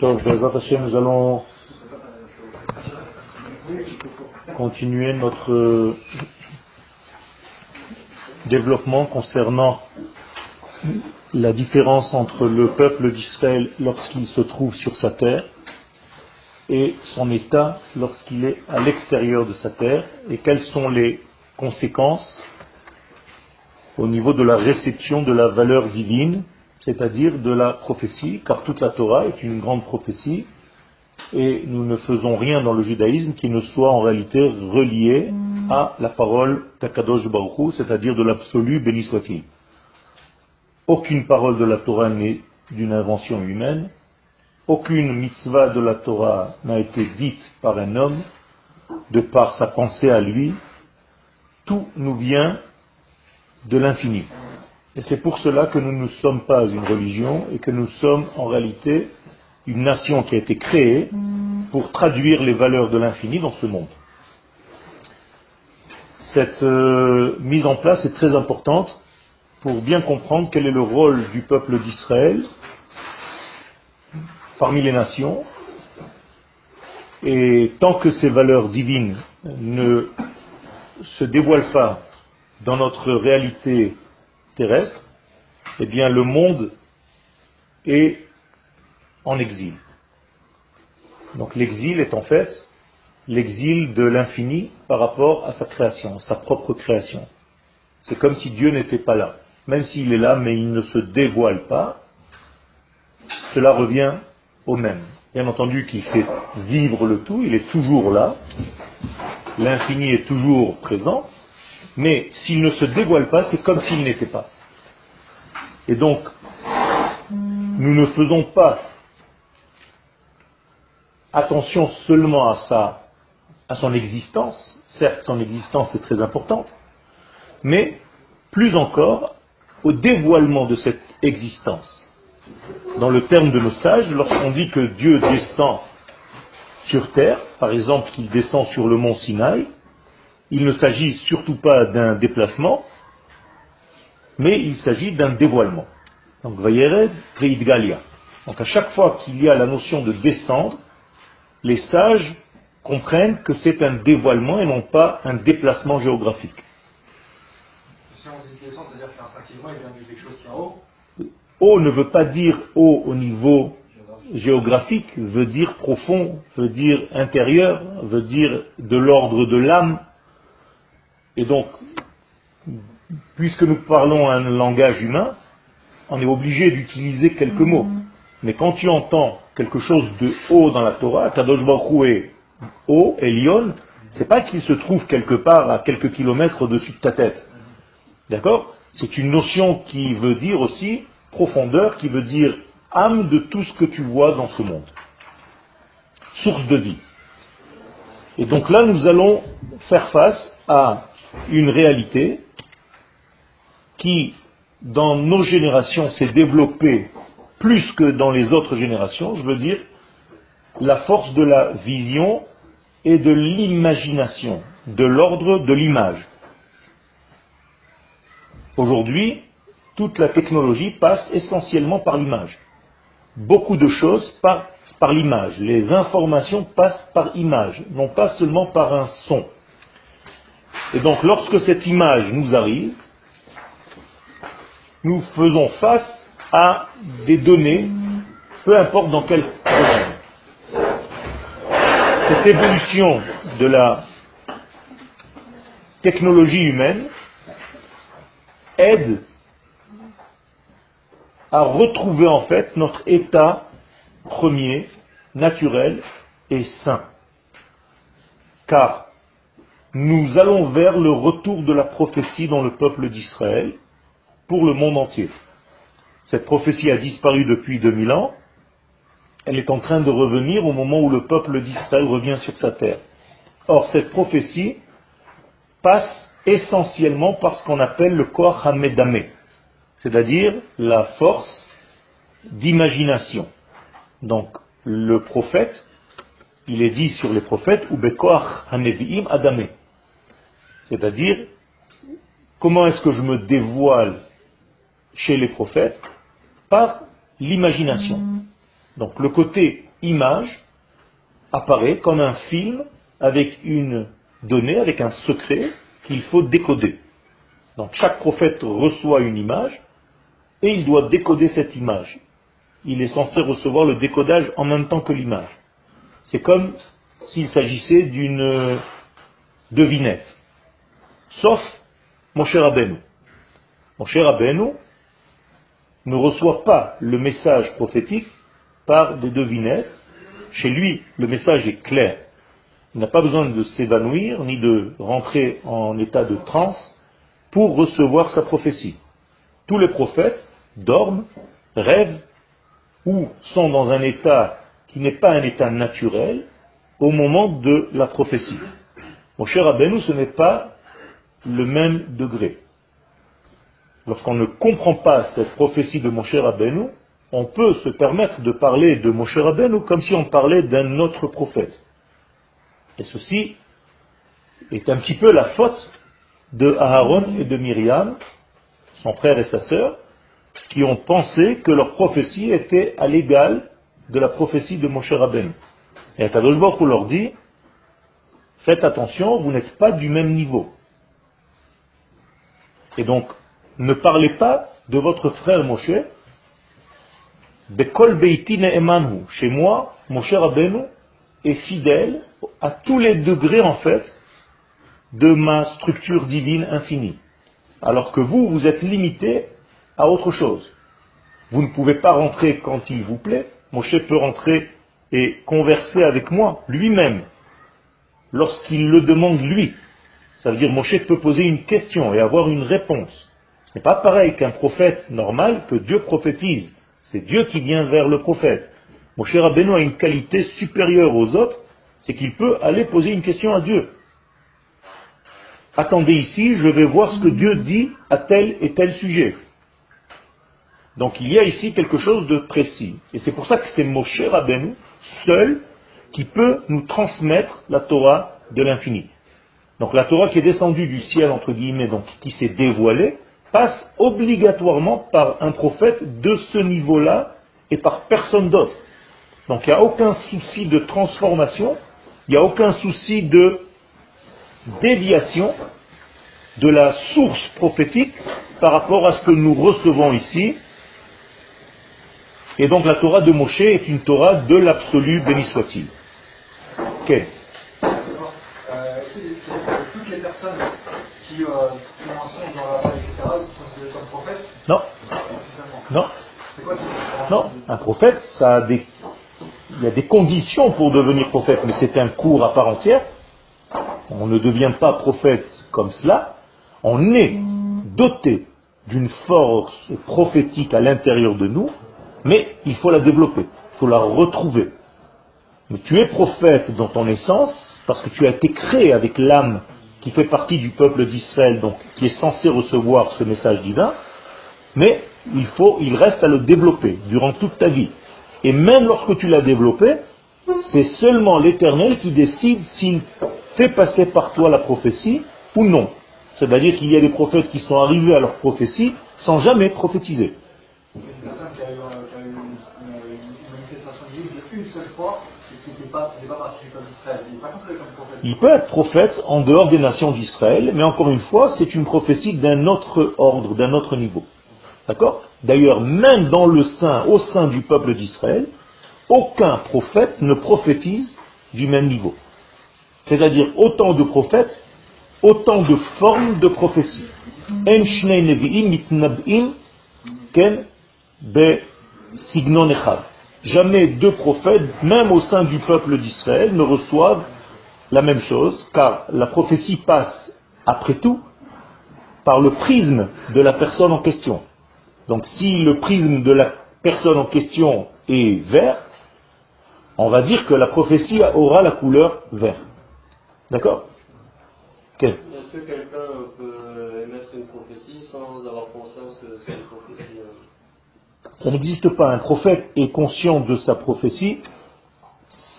Nous allons continuer notre développement concernant la différence entre le peuple d'Israël lorsqu'il se trouve sur sa terre et son état lorsqu'il est à l'extérieur de sa terre et quelles sont les conséquences au niveau de la réception de la valeur divine, c'est-à-dire de la prophétie, car toute la Torah est une grande prophétie et nous ne faisons rien dans le judaïsme qui ne soit en réalité relié à la parole Takadosh Baruch c'est-à-dire de l'absolu, béni soit-il. Aucune parole de la Torah n'est d'une invention humaine, aucune mitzvah de la Torah n'a été dite par un homme, de par sa pensée à lui, tout nous vient de l'infini. Et c'est pour cela que nous ne sommes pas une religion et que nous sommes en réalité une nation qui a été créée pour traduire les valeurs de l'infini dans ce monde. Cette euh, mise en place est très importante pour bien comprendre quel est le rôle du peuple d'Israël parmi les nations. Et tant que ces valeurs divines ne se dévoilent pas dans notre réalité terrestre, eh bien le monde est en exil. Donc l'exil est en fait l'exil de l'infini par rapport à sa création, sa propre création. C'est comme si Dieu n'était pas là même s'il est là, mais il ne se dévoile pas, cela revient au même. Bien entendu qu'il fait vivre le tout, il est toujours là, l'infini est toujours présent, mais s'il ne se dévoile pas, c'est comme s'il n'était pas. Et donc, nous ne faisons pas attention seulement à son existence, certes son existence est très importante, mais plus encore au dévoilement de cette existence. Dans le terme de nos sages, lorsqu'on dit que Dieu descend sur terre, par exemple qu'il descend sur le mont Sinaï, il ne s'agit surtout pas d'un déplacement, mais il s'agit d'un dévoilement. Donc, Vayered Galia. Donc, à chaque fois qu'il y a la notion de descendre, les sages comprennent que c'est un dévoilement et non pas un déplacement géographique. Haut ne veut pas dire haut au niveau géographique, veut dire profond, veut dire intérieur, veut dire de l'ordre de l'âme. Et donc, puisque nous parlons un langage humain, on est obligé d'utiliser quelques mots. Mais quand tu entends quelque chose de haut dans la Torah, Kadosh Baruch est haut, Elion, c'est pas qu'il se trouve quelque part à quelques kilomètres au-dessus de ta tête. D'accord? C'est une notion qui veut dire aussi profondeur, qui veut dire âme de tout ce que tu vois dans ce monde. Source de vie. Et donc là, nous allons faire face à une réalité qui, dans nos générations, s'est développée plus que dans les autres générations, je veux dire, la force de la vision et de l'imagination, de l'ordre de l'image. Aujourd'hui, toute la technologie passe essentiellement par l'image. Beaucoup de choses passent par l'image. Les informations passent par image, non pas seulement par un son. Et donc lorsque cette image nous arrive, nous faisons face à des données, peu importe dans quel domaine. Cette évolution de la technologie humaine aide à retrouver en fait notre état premier, naturel et sain. Car nous allons vers le retour de la prophétie dans le peuple d'Israël pour le monde entier. Cette prophétie a disparu depuis 2000 ans. Elle est en train de revenir au moment où le peuple d'Israël revient sur sa terre. Or, cette prophétie passe essentiellement par ce qu'on appelle le Koach Hamedame, c'est-à-dire la force d'imagination. Donc, le prophète, il est dit sur les prophètes, ou Bekoach Hanevi'im Adame. C'est-à-dire, comment est-ce que je me dévoile chez les prophètes? Par l'imagination. Donc le côté image apparaît comme un film avec une donnée, avec un secret qu'il faut décoder. Donc chaque prophète reçoit une image et il doit décoder cette image. Il est censé recevoir le décodage en même temps que l'image. C'est comme s'il s'agissait d'une devinette. Sauf mon cher Abenou. Mon cher Abenou ne reçoit pas le message prophétique par des devinettes. Chez lui, le message est clair. Il n'a pas besoin de s'évanouir ni de rentrer en état de transe pour recevoir sa prophétie. Tous les prophètes dorment, rêvent ou sont dans un état qui n'est pas un état naturel au moment de la prophétie. Mon cher Abenou, ce n'est pas le même degré. Lorsqu'on ne comprend pas cette prophétie de mon cher Abenou, on peut se permettre de parler de mon cher Abenou comme si on parlait d'un autre prophète. Et ceci est un petit peu la faute de Aaron et de Myriam, son frère et sa sœur, qui ont pensé que leur prophétie était à l'égal de la prophétie de Moshe Rabbeinu. Et Akadosh Baruch leur dit, faites attention, vous n'êtes pas du même niveau. Et donc, ne parlez pas de votre frère Moshe, Bekol chez moi, Moshe Rabbeinu est fidèle à tous les degrés en fait de ma structure divine infinie. Alors que vous, vous êtes limité à autre chose. Vous ne pouvez pas rentrer quand il vous plaît. Moshe peut rentrer et converser avec moi lui-même lorsqu'il le demande lui. Ça veut dire Moshe peut poser une question et avoir une réponse. Ce n'est pas pareil qu'un prophète normal que Dieu prophétise. C'est Dieu qui vient vers le prophète. Moshe Rabbeinu a une qualité supérieure aux autres, c'est qu'il peut aller poser une question à Dieu attendez ici, je vais voir ce que Dieu dit à tel et tel sujet. Donc il y a ici quelque chose de précis. Et c'est pour ça que c'est Moshe Rabbeinu, seul, qui peut nous transmettre la Torah de l'infini. Donc la Torah qui est descendue du ciel, entre guillemets, donc qui s'est dévoilée, passe obligatoirement par un prophète de ce niveau-là et par personne d'autre. Donc il n'y a aucun souci de transformation, il n'y a aucun souci de déviation de la source prophétique par rapport à ce que nous recevons ici. Et donc la Torah de Moshe est une Torah de l'absolu, béni soit-il. Ok. Euh, toutes les personnes qui, euh, dans la etc., sont comme prophètes Non. Non. Non. Un prophète, ça a des, il y a des conditions pour devenir prophète, mais c'est un cours à part entière. On ne devient pas prophète comme cela. On est doté d'une force prophétique à l'intérieur de nous, mais il faut la développer, il faut la retrouver. Mais tu es prophète dans ton essence parce que tu as été créé avec l'âme qui fait partie du peuple d'Israël, donc qui est censé recevoir ce message divin, mais il faut, il reste à le développer durant toute ta vie. Et même lorsque tu l'as développé, c'est seulement l'Éternel qui décide s'il fait passer par toi la prophétie ou non. C'est-à-dire qu'il y a des prophètes qui sont arrivés à leur prophétie sans jamais prophétiser. Il peut être prophète en dehors des nations d'Israël, mais encore une fois, c'est une prophétie d'un autre ordre, d'un autre niveau. D'accord? D'ailleurs, même dans le sein, au sein du peuple d'Israël, aucun prophète ne prophétise du même niveau. C'est-à-dire autant de prophètes, autant de formes de prophétie. Jamais deux prophètes, même au sein du peuple d'Israël, ne reçoivent la même chose, car la prophétie passe, après tout, par le prisme de la personne en question. Donc si le prisme de la personne en question est vert, on va dire que la prophétie aura la couleur vert. D'accord? Est-ce que quelqu'un peut émettre une prophétie sans avoir conscience que c'est une prophétie euh Ça n'existe pas. Un prophète est conscient de sa prophétie,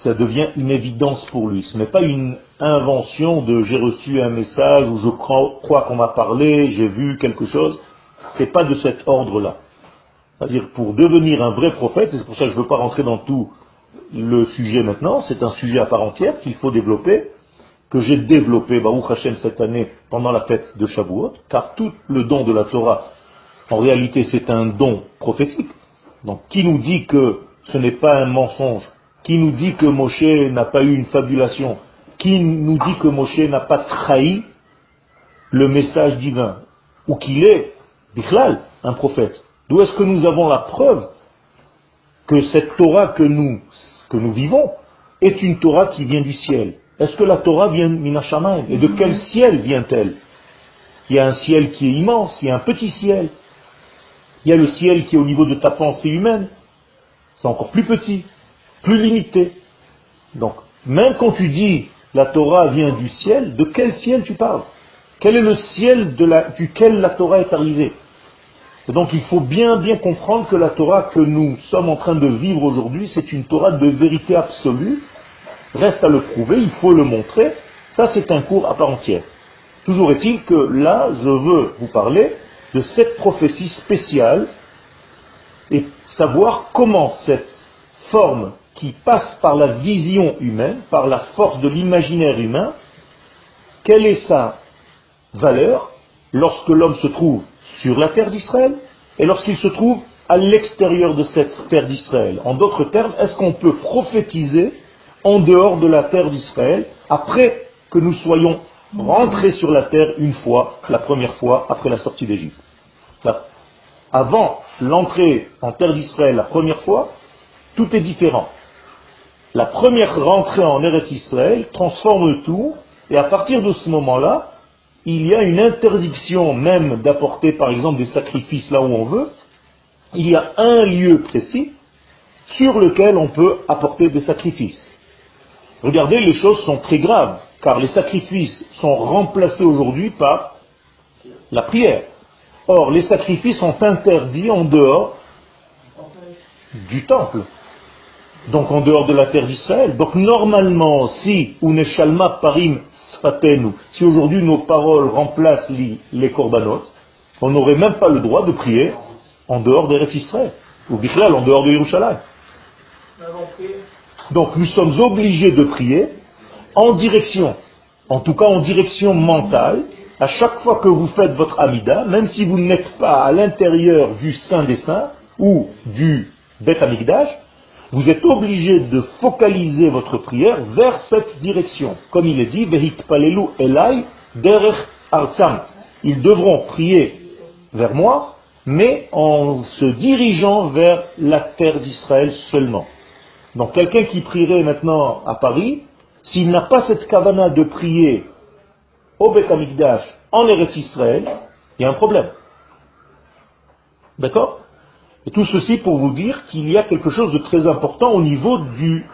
ça devient une évidence pour lui. Ce n'est pas une invention de j'ai reçu un message ou je crois, qu'on m'a parlé, j'ai vu quelque chose. Ce n'est pas de cet ordre-là. C'est-à-dire pour devenir un vrai prophète, c'est pour ça que je ne veux pas rentrer dans tout le sujet maintenant, c'est un sujet à part entière qu'il faut développer, que j'ai développé, Baruch Hashem, cette année pendant la fête de Shavuot, car tout le don de la Torah, en réalité, c'est un don prophétique. Donc, qui nous dit que ce n'est pas un mensonge? Qui nous dit que Moshe n'a pas eu une fabulation? Qui nous dit que Moshe n'a pas trahi le message divin? Ou qu'il est, Bichlal, un prophète? D'où est-ce que nous avons la preuve que cette Torah que nous, que nous vivons est une Torah qui vient du ciel? Est-ce que la Torah vient Minashamayim Et de quel ciel vient-elle? Il y a un ciel qui est immense, il y a un petit ciel. Il y a le ciel qui est au niveau de ta pensée humaine. C'est encore plus petit, plus limité. Donc, même quand tu dis la Torah vient du ciel, de quel ciel tu parles? Quel est le ciel duquel la Torah est arrivée? Et donc il faut bien bien comprendre que la Torah que nous sommes en train de vivre aujourd'hui, c'est une Torah de vérité absolue. Reste à le prouver, il faut le montrer. Ça c'est un cours à part entière. Toujours est-il que là, je veux vous parler de cette prophétie spéciale et savoir comment cette forme qui passe par la vision humaine, par la force de l'imaginaire humain, quelle est sa valeur lorsque l'homme se trouve sur la terre d'Israël et lorsqu'il se trouve à l'extérieur de cette terre d'Israël? En d'autres termes, est-ce qu'on peut prophétiser en dehors de la terre d'Israël après que nous soyons rentrés sur la terre une fois, la première fois après la sortie d'Égypte Avant l'entrée en terre d'Israël la première fois, tout est différent. La première rentrée en Eretz Israël transforme tout, et à partir de ce moment-là, il y a une interdiction même d'apporter par exemple des sacrifices là où on veut, il y a un lieu précis sur lequel on peut apporter des sacrifices. Regardez, les choses sont très graves, car les sacrifices sont remplacés aujourd'hui par la prière. Or, les sacrifices sont interdits en dehors du temple, donc en dehors de la terre d'Israël. Donc normalement, si Uneshalma Parim si aujourd'hui nos paroles remplacent les, corbanotes, on n'aurait même pas le droit de prier en dehors des Israël, ou Bichlal, en dehors de Yerushalayim. Donc nous sommes obligés de prier en direction, en tout cas en direction mentale, à chaque fois que vous faites votre Amida, même si vous n'êtes pas à l'intérieur du Saint des Saints ou du Bet Amigdash, vous êtes obligé de focaliser votre prière vers cette direction. Comme il est dit, palelu elai derech artsam. Ils devront prier vers moi, mais en se dirigeant vers la terre d'Israël seulement. Donc quelqu'un qui prierait maintenant à Paris, s'il n'a pas cette kavana de prier au Bet Amikdash en Eretz Israël, il y a un problème. D'accord? Et tout ceci pour vous dire qu'il y a quelque chose de très important au niveau du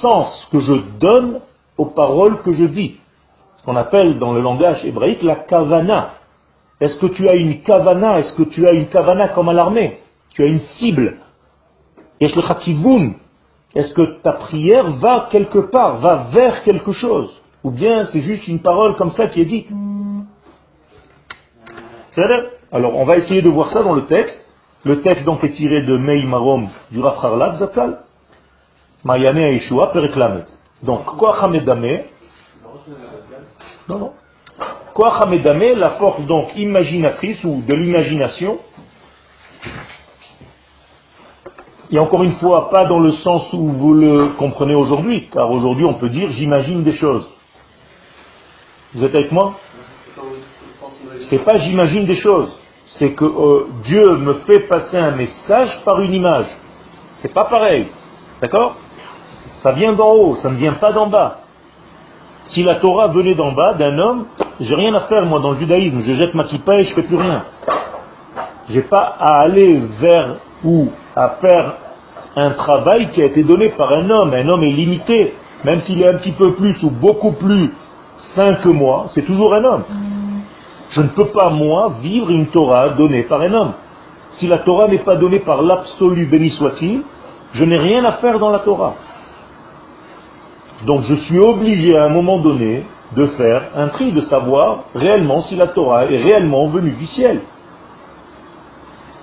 sens que je donne aux paroles que je dis. Ce qu'on appelle dans le langage hébraïque la kavana. Est-ce que tu as une kavana? Est-ce que tu as une kavana comme à l'armée? Tu as une cible. Est-ce que ta prière va quelque part, va vers quelque chose Ou bien c'est juste une parole comme ça qui est dite Alors on va essayer de voir ça dans le texte. Le texte donc est tiré de Mei Marom du Rav Harlav Zatzal, Mayane Yeshua Periklamet. Donc, Koachamedame, non, non. Koachamedame, la force donc imaginatrice ou de l'imagination, et encore une fois, pas dans le sens où vous le comprenez aujourd'hui, car aujourd'hui on peut dire j'imagine des choses. Vous êtes avec moi? C'est pas j'imagine des choses c'est que euh, Dieu me fait passer un message par une image. C'est pas pareil. D'accord? Ça vient d'en haut, ça ne vient pas d'en bas. Si la Torah venait d'en bas d'un homme, j'ai rien à faire moi dans le judaïsme, je jette ma kippa et je fais plus rien. J'ai pas à aller vers ou à faire un travail qui a été donné par un homme. Un homme est limité, même s'il est un petit peu plus ou beaucoup plus sain que moi, c'est toujours un homme. Je ne peux pas, moi, vivre une Torah donnée par un homme. Si la Torah n'est pas donnée par l'absolu, béni soit-il, je n'ai rien à faire dans la Torah. Donc je suis obligé à un moment donné de faire un tri, de savoir réellement si la Torah est réellement venue du ciel.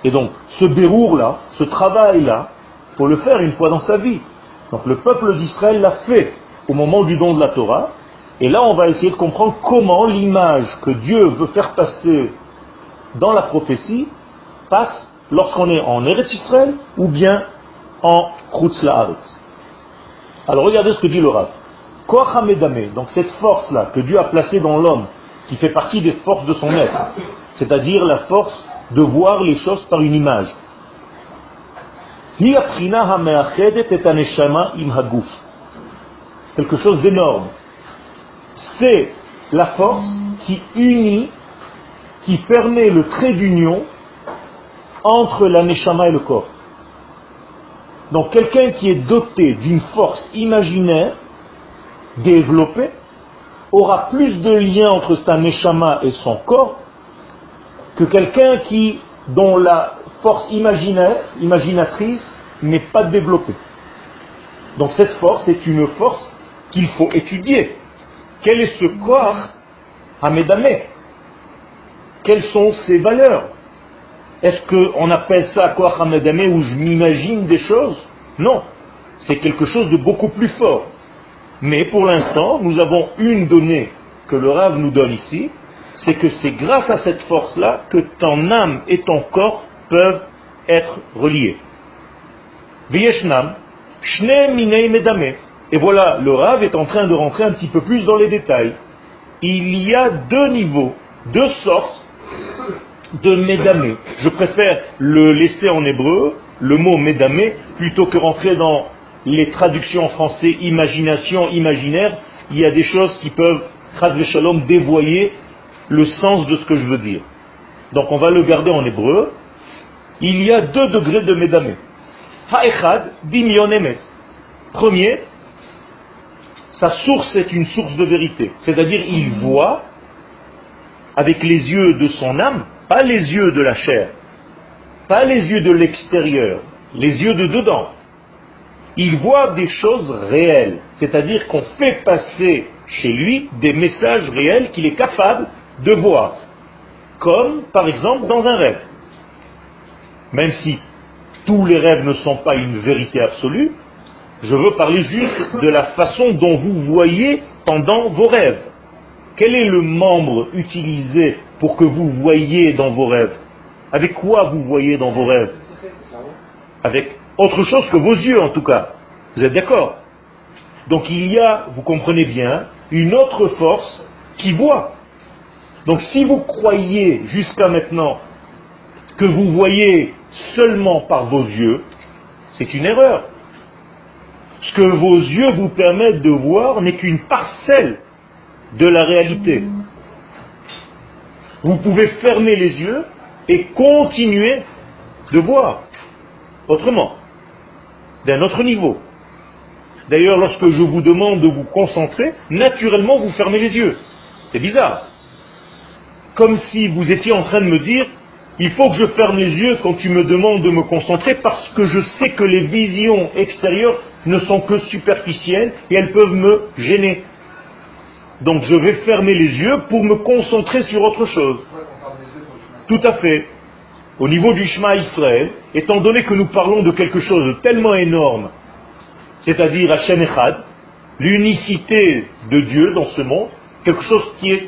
Et donc, ce bérour-là, ce travail-là, faut le faire une fois dans sa vie. Donc le peuple d'Israël l'a fait au moment du don de la Torah. Et là, on va essayer de comprendre comment l'image que Dieu veut faire passer dans la prophétie passe lorsqu'on est en Eretz Israël ou bien en Chutz La'aretz. Alors regardez ce que dit le Rav. donc cette force-là que Dieu a placée dans l'homme, qui fait partie des forces de son être, c'est-à-dire la force de voir les choses par une image. Quelque chose d'énorme. C'est la force qui unit, qui permet le trait d'union entre la neshama et le corps. Donc quelqu'un qui est doté d'une force imaginaire développée aura plus de liens entre sa neshama et son corps que quelqu'un qui, dont la force imaginaire, imaginatrice n'est pas développée. Donc cette force est une force qu'il faut étudier. Quel est ce corps Hamedame Quelles sont ses valeurs? Est-ce qu'on appelle ça corps Hamedame où je m'imagine des choses? Non. C'est quelque chose de beaucoup plus fort. Mais pour l'instant, nous avons une donnée que le Rav nous donne ici, c'est que c'est grâce à cette force-là que ton âme et ton corps peuvent être reliés. Et voilà, le Rav est en train de rentrer un petit peu plus dans les détails. Il y a deux niveaux, deux sortes de médamé. Je préfère le laisser en hébreu, le mot médamé, plutôt que rentrer dans les traductions en français, imagination, imaginaire. Il y a des choses qui peuvent, shalom, dévoyer le sens de ce que je veux dire. Donc on va le garder en hébreu. Il y a deux degrés de médamé. Ha'echad, dimyon Premier, sa source est une source de vérité. C'est-à-dire, il voit avec les yeux de son âme, pas les yeux de la chair, pas les yeux de l'extérieur, les yeux de dedans. Il voit des choses réelles. C'est-à-dire qu'on fait passer chez lui des messages réels qu'il est capable de voir. Comme, par exemple, dans un rêve. Même si tous les rêves ne sont pas une vérité absolue, je veux parler juste de la façon dont vous voyez pendant vos rêves. Quel est le membre utilisé pour que vous voyez dans vos rêves? Avec quoi vous voyez dans vos rêves? Avec autre chose que vos yeux en tout cas. Vous êtes d'accord? Donc il y a, vous comprenez bien, une autre force qui voit. Donc si vous croyez jusqu'à maintenant que vous voyez seulement par vos yeux, c'est une erreur. Ce que vos yeux vous permettent de voir n'est qu'une parcelle de la réalité. Vous pouvez fermer les yeux et continuer de voir autrement, d'un autre niveau. D'ailleurs, lorsque je vous demande de vous concentrer, naturellement vous fermez les yeux. C'est bizarre. Comme si vous étiez en train de me dire, il faut que je ferme les yeux quand tu me demandes de me concentrer parce que je sais que les visions extérieures ne sont que superficielles et elles peuvent me gêner. Donc je vais fermer les yeux pour me concentrer sur autre chose. Tout à fait. Au niveau du Shema Israël, étant donné que nous parlons de quelque chose de tellement énorme, c'est-à-dire Hashem Echad, l'unicité de Dieu dans ce monde, quelque chose qui est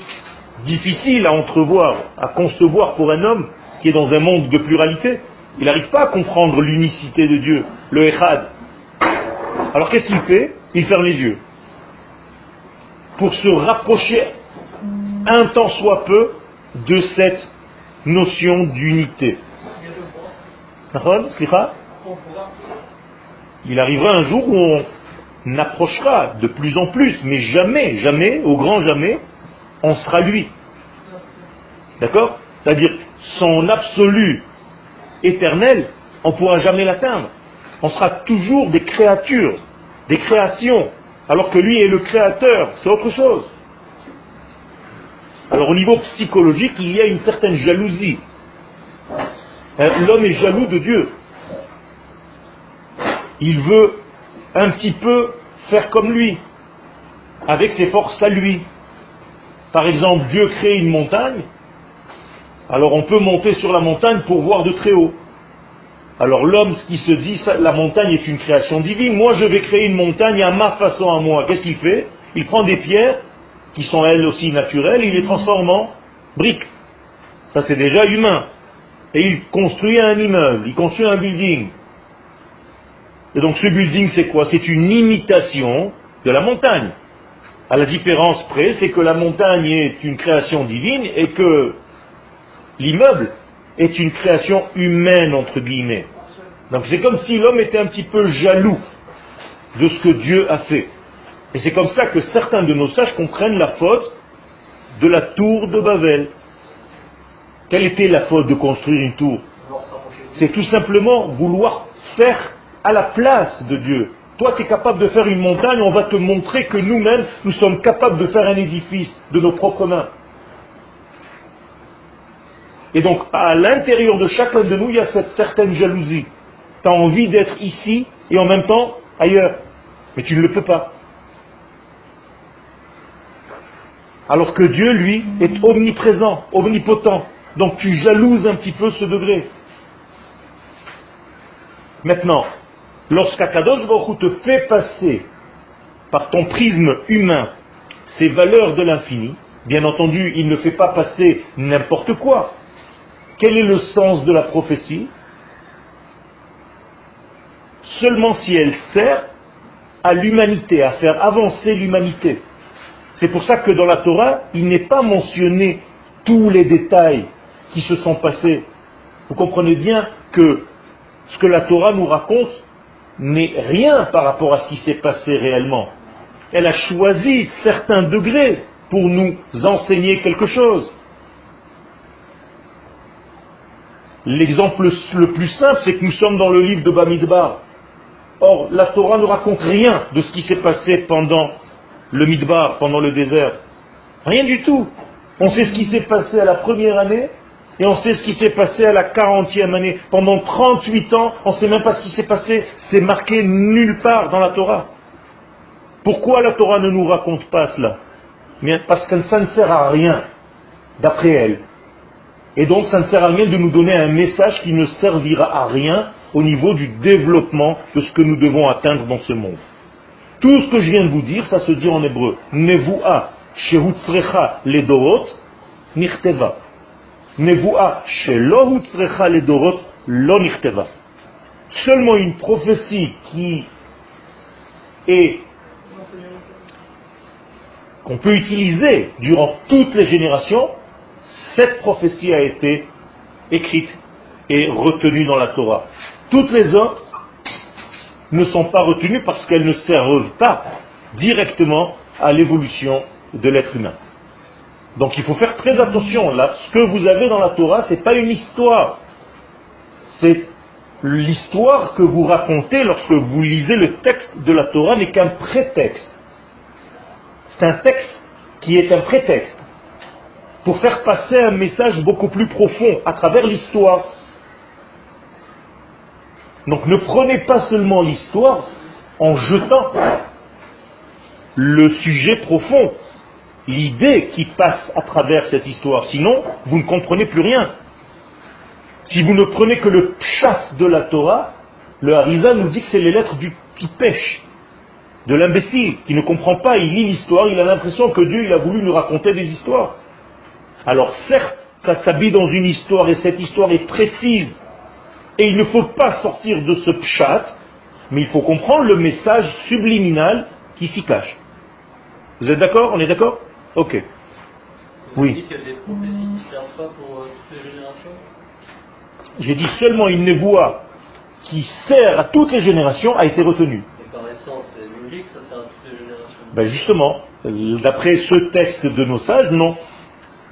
difficile à entrevoir, à concevoir pour un homme qui est dans un monde de pluralité. Il n'arrive pas à comprendre l'unicité de Dieu, le Echad. Alors qu'est-ce qu'il fait? Il ferme les yeux. Pour se rapprocher un temps soit peu de cette notion d'unité. Il arrivera un jour où on approchera de plus en plus, mais jamais, jamais, au grand jamais, on sera lui. D'accord? C'est-à-dire, son absolu éternel, on ne pourra jamais l'atteindre. On sera toujours des créatures, des créations, alors que lui est le créateur, c'est autre chose. Alors au niveau psychologique, il y a une certaine jalousie. Hein, l'homme est jaloux de Dieu. Il veut un petit peu faire comme lui, avec ses forces à lui. Par exemple, Dieu crée une montagne, alors on peut monter sur la montagne pour voir de très haut. Alors l'homme qui se dit, la montagne est une création divine, moi je vais créer une montagne à ma façon à moi. Qu'est-ce qu'il fait? Il prend des pierres, qui sont elles aussi naturelles, il les transforme en briques. Ça c'est déjà humain. Et il construit un immeuble, il construit un building. Et donc ce building c'est quoi? C'est une imitation de la montagne. À la différence près, c'est que la montagne est une création divine et que l'immeuble est une création humaine, entre guillemets. Donc c'est comme si l'homme était un petit peu jaloux de ce que Dieu a fait. Et c'est comme ça que certains de nos sages comprennent la faute de la tour de Babel. Quelle était la faute de construire une tour? C'est tout simplement vouloir faire à la place de Dieu. Toi, tu es capable de faire une montagne, on va te montrer que nous-mêmes, nous sommes capables de faire un édifice de nos propres mains. Et donc, à l'intérieur de chacun de nous, il y a cette certaine jalousie. Tu as envie d'être ici et en même temps ailleurs. Mais tu ne le peux pas. Alors que Dieu, lui, est omniprésent, omnipotent. Donc tu jalouses un petit peu ce degré. Maintenant, lorsqu'Akadosh Baruch te fait passer par ton prisme humain ces valeurs de l'infini, bien entendu, il ne fait pas passer n'importe quoi. Quel est le sens de la prophétie? Seulement si elle sert à l'humanité, à faire avancer l'humanité. C'est pour ça que dans la Torah, il n'est pas mentionné tous les détails qui se sont passés. Vous comprenez bien que ce que la Torah nous raconte n'est rien par rapport à ce qui s'est passé réellement. Elle a choisi certains degrés pour nous enseigner quelque chose. L'exemple le plus simple, c'est que nous sommes dans le livre de Bamidbar. Or, la Torah ne raconte rien de ce qui s'est passé pendant le Midbar, pendant le désert. Rien du tout. On sait ce qui s'est passé à la première année et on sait ce qui s'est passé à la quarantième année. Pendant 38 ans, on ne sait même pas ce qui s'est passé. C'est marqué nulle part dans la Torah. Pourquoi la Torah ne nous raconte pas cela? Parce que ça ne sert à rien, d'après elle. Et donc ça ne sert à rien de nous donner un message qui ne servira à rien au niveau du développement de ce que nous devons atteindre dans ce monde. Tout ce que je viens de vous dire, ça se dit en hébreu. Nevu'a shehutzrecha ledorot Seulement une prophétie qui est qu'on peut utiliser durant toutes les générations, cette prophétie a été écrite et retenue dans la Torah. Toutes les autres ne sont pas retenues parce qu'elles ne servent pas directement à l'évolution de l'être humain. Donc il faut faire très attention. Là, ce que vous avez dans la Torah, ce n'est pas une histoire. C'est l'histoire que vous racontez lorsque vous lisez le texte de la Torah n'est qu'un prétexte. C'est un texte qui est un prétexte pour faire passer un message beaucoup plus profond à travers l'histoire. Donc ne prenez pas seulement l'histoire en jetant le sujet profond, l'idée qui passe à travers cette histoire. Sinon, vous ne comprenez plus rien. Si vous ne prenez que le pshat de la Torah, le Harizan nous dit que c'est les lettres du petit pêche, de l'imbécile, qui ne comprend pas, il lit l'histoire, il a l'impression que Dieu a voulu nous raconter des histoires. Alors certes, ça s'habille dans une histoire et cette histoire est précise et il ne faut pas sortir de ce pshat, mais il faut comprendre le message subliminal qui s'y cache. Vous êtes d'accord? On est d'accord? Ok. Oui. Euh, J'ai dit seulement une névoie qui sert à toutes les générations a été retenue. Et par essence, ça sert à toutes les générations. Ben justement, d'après ce texte de nos sages, non.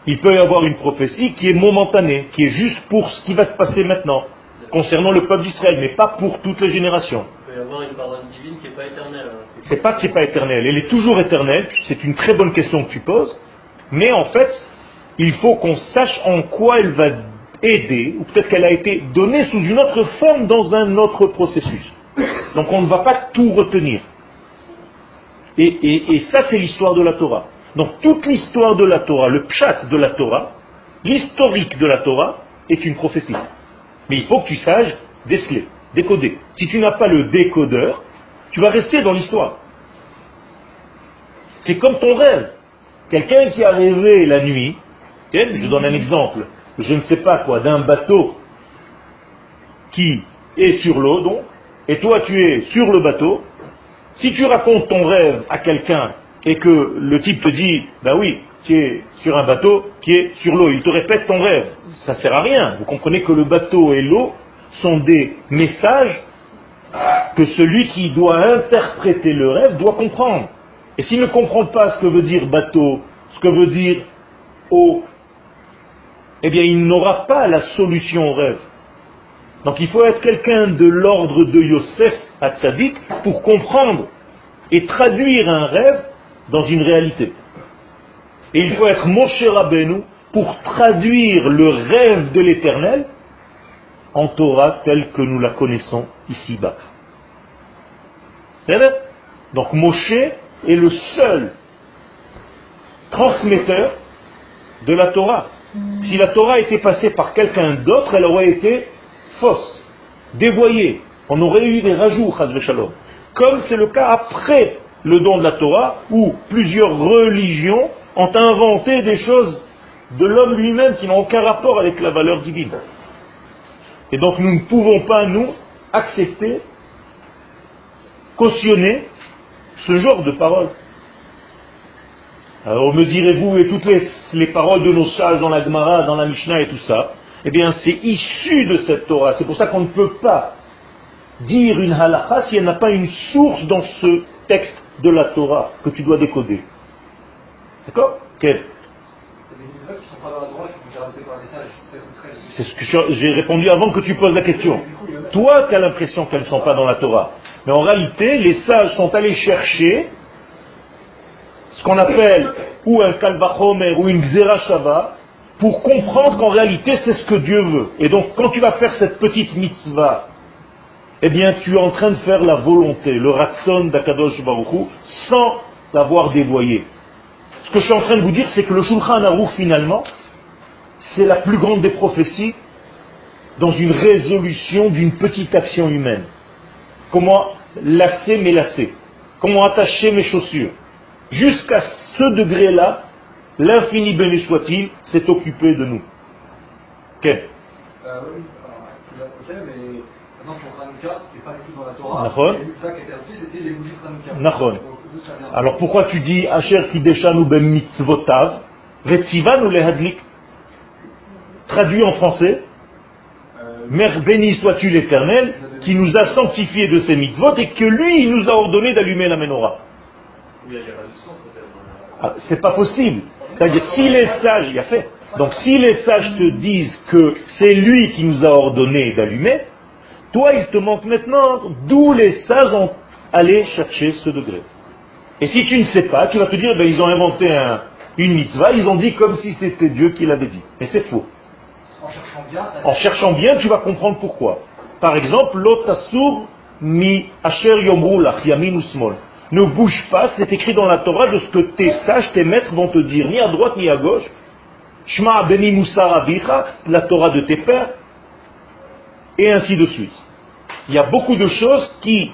Il peut y avoir une prophétie qui est momentanée, qui est juste pour ce qui va se passer maintenant concernant le peuple d'Israël, mais pas pour toutes les générations. Peut y avoir une parole divine qui n'est pas éternelle. C'est pas qui n'est pas éternelle, elle est toujours éternelle, c'est une très bonne question que tu poses, mais en fait, il faut qu'on sache en quoi elle va aider, ou peut-être qu'elle a été donnée sous une autre forme dans un autre processus. Donc on ne va pas tout retenir. Et, et ça, c'est l'histoire de la Torah. Donc toute l'histoire de la Torah, le pshat de la Torah, l'historique de la Torah, est une prophétie. Mais il faut que tu saches déceler, décoder. Si tu n'as pas le décodeur, tu vas rester dans l'histoire. C'est comme ton rêve. Quelqu'un qui a rêvé la nuit, je donne un exemple, je ne sais pas quoi, d'un bateau qui est sur l'eau, donc, et toi tu es sur le bateau, si tu racontes ton rêve à quelqu'un et que le type te dit, ben oui, tu es sur un bateau qui est sur l'eau, il te répète ton rêve, ça ne sert à rien. Vous comprenez que le bateau et l'eau sont des messages que celui qui doit interpréter le rêve doit comprendre. Et s'il ne comprend pas ce que veut dire bateau, ce que veut dire eau, eh bien il n'aura pas la solution au rêve. Donc il faut être quelqu'un de l'ordre de Yosef Hatzadik pour comprendre et traduire un rêve dans une réalité. Et il faut être Moshe Rabbeinu pour traduire le rêve de l'éternel en Torah telle que nous la connaissons ici-bas. Donc Moshe est le seul transmetteur de la Torah. Si la Torah était passée par quelqu'un d'autre, elle aurait été fausse, dévoyée. On aurait eu des rajouts. Comme c'est le cas après le don de la Torah, où plusieurs religions ont inventé des choses de l'homme lui-même qui n'ont aucun rapport avec la valeur divine. Et donc nous ne pouvons pas, nous, accepter, cautionner ce genre de paroles. Alors me direz-vous, et toutes les, paroles de nos sages dans la Gemara, dans la Mishnah et tout ça, eh bien c'est issu de cette Torah. C'est pour ça qu'on ne peut pas dire une halakha si elle n'a pas une source dans ce texte de la Torah que tu dois décoder. D'accord? Quel? C'est ce que j'ai répondu avant que tu poses la question. Toi, tu as l'impression qu'elles ne sont pas dans la Torah. Mais en réalité, les sages sont allés chercher ce qu'on appelle ou un kalvachomer ou une xerashava pour comprendre qu'en réalité c'est ce que Dieu veut. Et donc quand tu vas faire cette petite mitzvah, eh bien tu es en train de faire la volonté, le ratson d'Akadosh Baruch sans l'avoir dévoyé. Ce que je suis en train de vous dire, c'est que le Shulchan Aruch finalement, c'est la plus grande des prophéties dans une résolution d'une petite action humaine. Comment lasser mes lacets. Comment attacher mes chaussures. Jusqu'à ce degré-là, l'infini béni soit-il s'est occupé de nous. Quel euh, oui, mais Alors pourquoi tu dis Asher Kideshanu ben mitzvotav, Retzivanu lehadlik Traduit en français, euh, Mère béni sois-tu l'éternel, qui nous a sanctifiés de ses mitzvot et que lui, il nous a ordonné d'allumer la menorah. Ah, c'est pas possible. C'est-à-dire, si les sages, il a fait. Donc, si les sages te disent que c'est lui qui nous a ordonné d'allumer, toi, il te manque maintenant d'où les sages ont allé chercher ce degré. Et si tu ne sais pas, tu vas te dire, ben, ils ont inventé une mitzvah, ils ont dit comme si c'était Dieu qui l'avait dit. Mais c'est faux. En cherchant bien, tu vas comprendre pourquoi. Par exemple, l'otasur mi asher yomru yamin ou smol ne bouge pas, c'est écrit dans la Torah de ce que tes sages, tes maîtres vont te dire, ni à droite ni à gauche. Shma beni musar la Torah de tes pères, et ainsi de suite. Il y a beaucoup de choses qui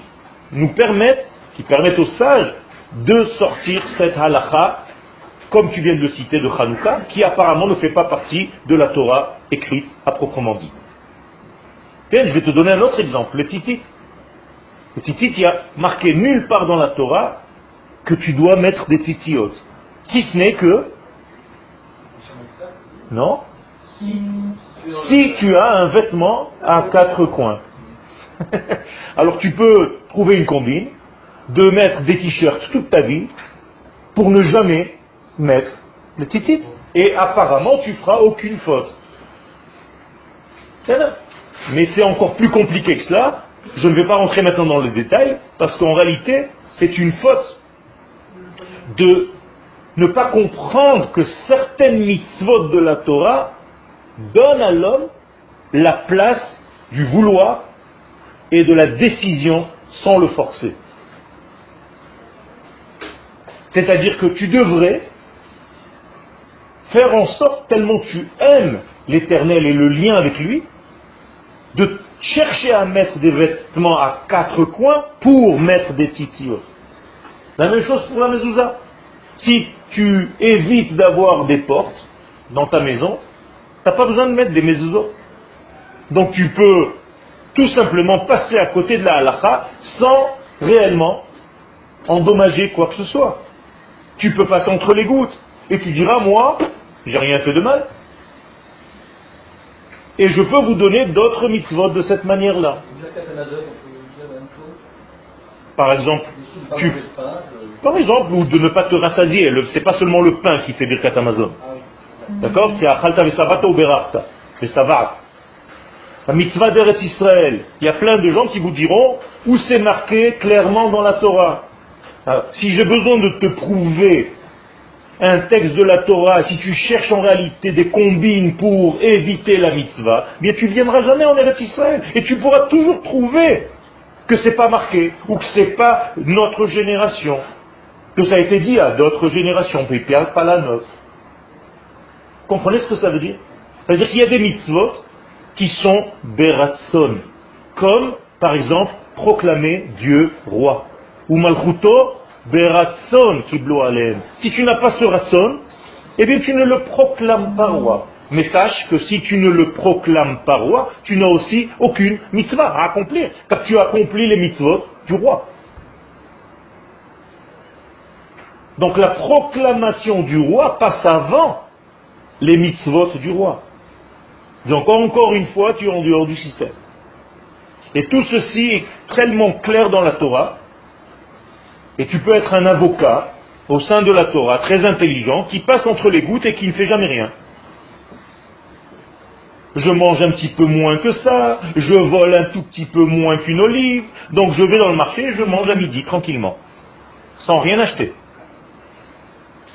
nous permettent, qui permettent aux sages de sortir cette halakha, comme tu viens de le citer de Hanouka, qui apparemment ne fait pas partie de la Torah écrite à proprement dit. Bien, je vais te donner un autre exemple, le titit. Le tzitzit, il y a marqué nulle part dans la Torah que tu dois mettre des tzitziot. Si ce n'est que... Non Si tu as un vêtement à quatre coins. Alors tu peux trouver une combine, de mettre des t-shirts toute ta vie, pour ne jamais mettre le tzitzit. Et apparemment, tu feras aucune faute. Mais c'est encore plus compliqué que cela, je ne vais pas rentrer maintenant dans le détail, parce qu'en réalité, c'est une faute de ne pas comprendre que certaines mitzvot de la Torah donnent à l'homme la place du vouloir et de la décision sans le forcer. C'est-à-dire que tu devrais faire en sorte, tellement tu aimes l'éternel et le lien avec lui, de chercher à mettre des vêtements à quatre coins pour mettre des titios. La même chose pour la mezouza. Si tu évites d'avoir des portes dans ta maison, tu n'as pas besoin de mettre des mezuzot. Donc tu peux tout simplement passer à côté de la halakha sans réellement endommager quoi que ce soit. Tu peux passer entre les gouttes et tu diras, moi, j'ai rien fait de mal. Et je peux vous donner d'autres mitzvot de cette manière-là. Par exemple, tu, par exemple, ou de ne pas te rassasier. C'est pas seulement le pain qui fait Birkat Amazon. D'accord? C'est Achalta Vesavata ou Berachta. Vesavat. La mitzvah d'Eretz Israël. Il y a plein de gens qui vous diront où c'est marqué clairement dans la Torah. Ah, si j'ai besoin de te prouver un texte de la Torah, si tu cherches en réalité des combines pour éviter la mitzvah, bien tu ne viendras jamais en Eretz Israël. Et tu pourras toujours trouver que c'est pas marqué, ou que c'est pas notre génération, que ça a été dit à d'autres générations, puis pas la nôtre. Comprenez ce que ça veut dire? Ça veut dire qu'il y a des mitzvot qui sont beratson, comme par exemple proclamer Dieu roi, ou malchuto beratson kiblo alem. Si tu n'as pas ce ratson, eh bien tu ne le proclames pas roi. Mais sache que si tu ne le proclames pas roi, tu n'as aussi aucune mitzvah à accomplir, car tu accomplis les mitzvot du roi. Donc la proclamation du roi passe avant les mitzvot du roi. Donc encore une fois, tu es en dehors du système. Et tout ceci est tellement clair dans la Torah, et tu peux être un avocat au sein de la Torah, très intelligent, qui passe entre les gouttes et qui ne fait jamais rien. Je mange un petit peu moins que ça, je vole un tout petit peu moins qu'une olive, donc je vais dans le marché et je mange à midi tranquillement, sans rien acheter.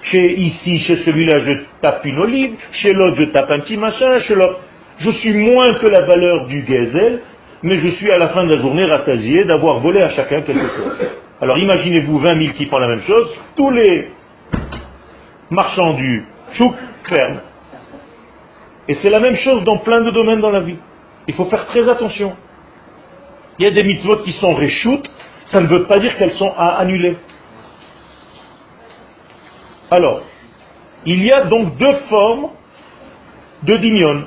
Chez ici, chez celui-là, je tape une olive, chez l'autre, je tape un petit machin, chez l'autre. Je suis moins que la valeur du gazelle, mais je suis à la fin de la journée rassasié d'avoir volé à chacun quelque chose. Alors imaginez-vous 20 000 qui font la même chose, tous les marchands du chouk ferment. Et c'est la même chose dans plein de domaines dans la vie. Il faut faire très attention. Il y a des mitzvot qui sont réchoutes, ça ne veut pas dire qu'elles sont à annuler. Alors, il y a donc deux formes de dimion.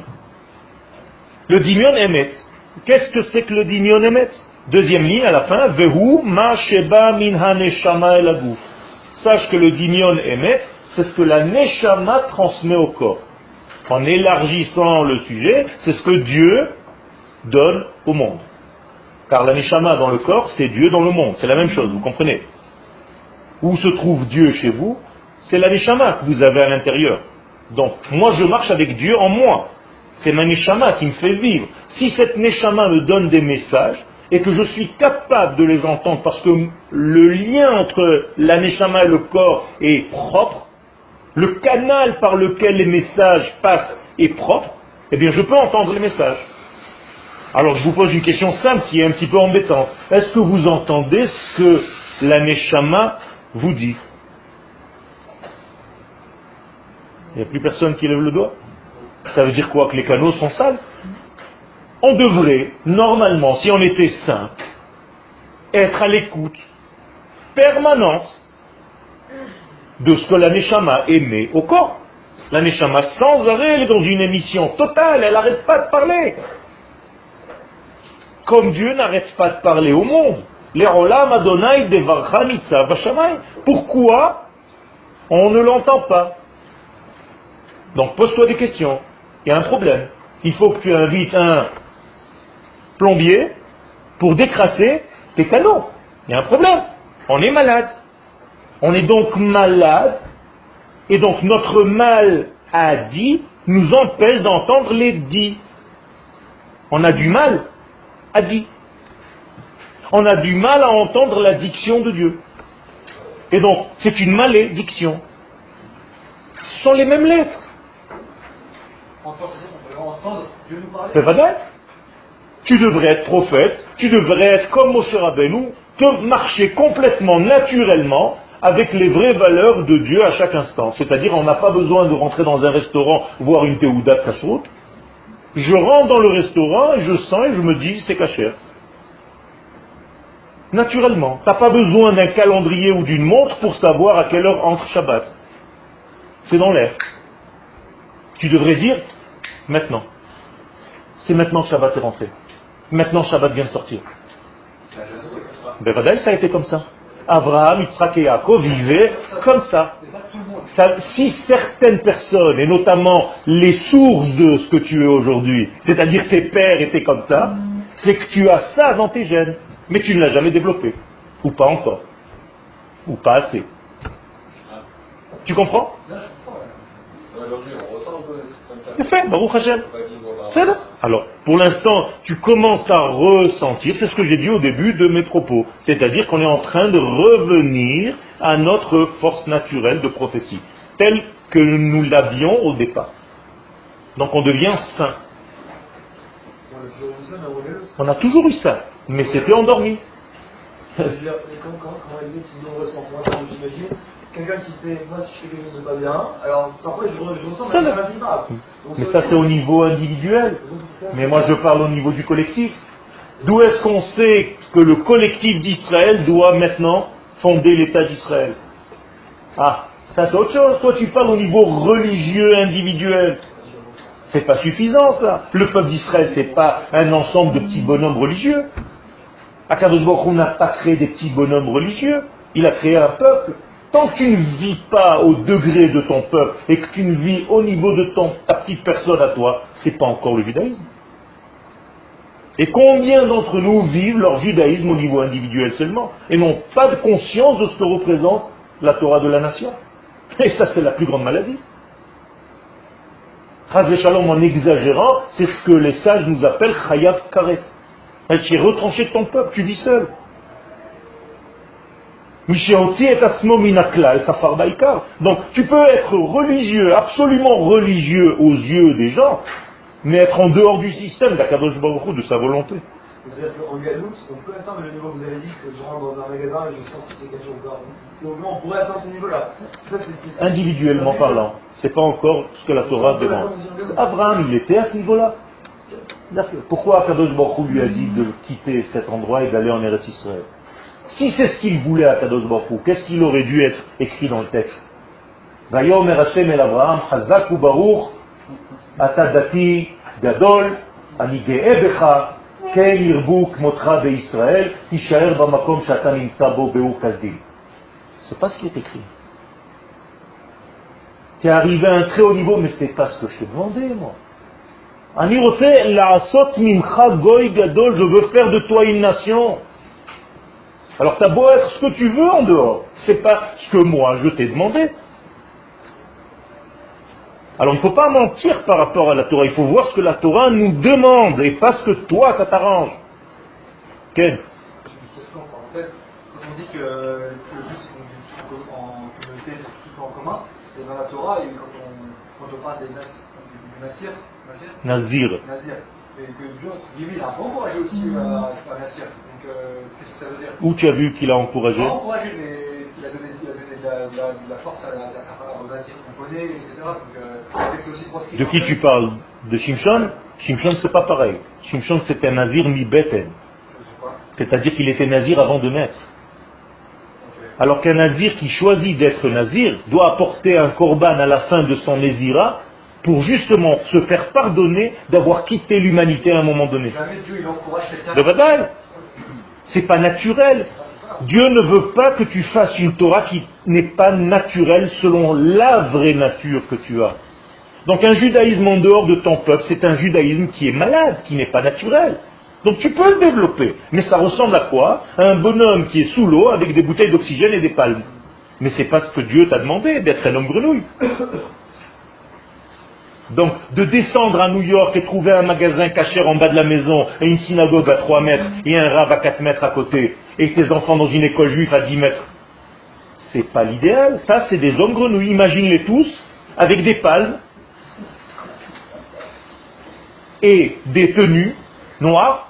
Le dimion émet. Qu'est-ce que c'est que le dimion émet Deuxième ligne à la fin, Vehu ma sheba min el Sache que le dimion émet, c'est ce que la neshama transmet au corps. En élargissant le sujet, c'est ce que Dieu donne au monde. Car la neshama dans le corps, c'est Dieu dans le monde. C'est la même chose, vous comprenez? Où se trouve Dieu chez vous? C'est la neshama que vous avez à l'intérieur. Donc, moi, je marche avec Dieu en moi. C'est ma neshama qui me fait vivre. Si cette neshama me donne des messages, et que je suis capable de les entendre parce que le lien entre la neshama et le corps est propre, le canal par lequel les messages passent est propre, eh bien je peux entendre les messages. Alors je vous pose une question simple qui est un petit peu embêtante. Est-ce que vous entendez ce que la neshama vous dit? Il n'y a plus personne qui lève le doigt? Ça veut dire quoi? Que les canaux sont sales? On devrait, normalement, si on était saint, être à l'écoute permanente de ce que la Neshama émet au corps. La Neshama, sans arrêt, elle est dans une émission totale, elle n'arrête pas de parler. Comme Dieu n'arrête pas de parler au monde. Pourquoi on ne l'entend pas? Donc pose-toi des questions. Il y a un problème. Il faut que tu invites un plombier pour décrasser tes canaux. Il y a un problème. On est malade. On est donc malade. Et donc notre mal à dit nous empêche d'entendre les dits. On a du mal à dit. On a du mal à entendre la diction de Dieu. Et donc, c'est une malédiction. Ce sont les mêmes lettres. Tu devrais être prophète, tu devrais être comme Moshe Rabbeinu, te marcher complètement naturellement avec les vraies valeurs de Dieu à chaque instant. C'est-à-dire, on n'a pas besoin de rentrer dans un restaurant voir une théouda de Je rentre dans le restaurant et je sens et je me dis c'est cachère. Naturellement. Tu n'as pas besoin d'un calendrier ou d'une montre pour savoir à quelle heure entre Shabbat. C'est dans l'air. Tu devrais dire maintenant. C'est maintenant que Shabbat est rentré. Maintenant Shabbat vient de sortir. Bevadaï, ça a été comme ça. Abraham, Yitzhak et Yaakov vivaient comme ça. Si certaines personnes, et notamment les sources de ce que tu es aujourd'hui, c'est-à-dire tes pères étaient comme ça, c'est que tu as ça dans tes gènes, mais tu ne l'as jamais développé. Ou pas encore. Ou pas assez. Tu comprends? Fait, Baruch Hashem. C'est là. Alors, pour l'instant, tu commences à ressentir, c'est ce que j'ai dit au début de mes propos, c'est-à-dire qu'on est en train de revenir à notre force naturelle de prophétie, telle que nous l'avions au départ. Donc on devient saint. On a toujours eu ça, mais c'était endormi quelqu'un qui fait, moi si je fais quelque chose de pas bien, alors parfois je, je ressens c'est pas Mais ça c'est au niveau individuel. Mais moi je parle au niveau du collectif. D'où est-ce qu'on sait que le collectif d'Israël doit maintenant fonder l'État d'Israël? Ah, ça c'est autre chose. Toi tu parles au niveau religieux individuel. C'est pas suffisant ça. Le peuple d'Israël c'est pas un ensemble de petits bonhommes religieux. Akadosh Baruch n'a pas créé des petits bonhommes religieux. Il a créé un peuple. Tant que tu ne vis pas au degré de ton peuple et que tu ne vis au niveau de ton, ta petite personne à toi, c'est pas encore le judaïsme. Et combien d'entre nous vivent leur judaïsme au niveau individuel seulement et n'ont pas de conscience de ce que représente la Torah de la nation? Et ça, c'est la plus grande maladie. Chaz Shalom, en exagérant, c'est ce que les sages nous appellent Chayav Karet. Tu es retranché de ton peuple, tu vis seul. Donc tu peux être religieux, absolument religieux aux yeux des gens, mais être en dehors du système d'Akadosh Baruch de sa volonté. Vous êtes en Guadeloupe, on peut atteindre le niveau que vous avez dit, que je rentre dans un magasin et je sens si c'est quelque chose Donc on pourrait atteindre ce niveau-là. Individuellement parlant, c'est pas encore ce que la Torah demande. Abraham, il était à ce niveau-là. Pourquoi Akadosh Baruch lui a dit de quitter cet endroit et d'aller en Eretz Israël? si c'est ce qu'il voulait à Kadosh Baruch qu'est-ce qu'il aurait dû être écrit dans le texte Vayomer Hashem el Abraham, Chazak u Baruch, Atadati Gadol, אני גאה בך, כן ירבו כמותך בישראל, תישאר במקום שאתה נמצא בו באור כסדים. C'est pas ce qui est écrit. Tu es arrivé à un très haut niveau, mais c'est pas ce que je te demandais, moi. אני רוצה לעשות ממך גוי גדול, je veux faire de toi une nation. Alors tu as beau être ce que tu veux en dehors, c'est pas ce que moi je t'ai demandé. Alors il ne faut pas mentir par rapport à la Torah, il faut voir ce que la Torah nous demande et pas ce que toi ça t'arrange. Ken. En fait, quand on dit que le but c'est qu'on vit en communauté, tout en commun, et dans la Torah, quand, on, parle des Nazir, Nazir, Nazir, et que Dieu, il a encouragé aussi euh. Où tu as vu qu'il a encouragé Il a encouragé, mais il a donné, il a donné de, la, de, la, de, la, force à la, à qu'on connaît, etc. Donc, euh, de qui tu parles De Shimshon Shimshon, c'est pas pareil. Shimshon, c'était un nazir mi-beten. C'est-à-dire qu'il était nazir avant de naître. Alors qu'un nazir qui choisit d'être nazir doit apporter un korban à la fin de son nazira pour justement se faire pardonner d'avoir quitté l'humanité à un moment donné. De bataille c'est pas naturel. Dieu ne veut pas que tu fasses une Torah qui n'est pas naturelle selon la vraie nature que tu as. Donc un judaïsme en dehors de ton peuple, c'est un judaïsme qui est malade, qui n'est pas naturel. Donc tu peux le développer. Mais ça ressemble à quoi? À un bonhomme qui est sous l'eau avec des bouteilles d'oxygène et des palmes. Mais c'est pas ce que Dieu t'a demandé, d'être un homme grenouille. Donc, de descendre à New York et trouver un magasin cachère en bas de la maison, et une synagogue à 3 mètres, et un rave à 4 mètres à côté, et tes enfants dans une école juive à 10 mètres, c'est pas l'idéal. Ça, c'est des hommes grenouilles. Imagine-les tous, avec des palmes, et des tenues noires,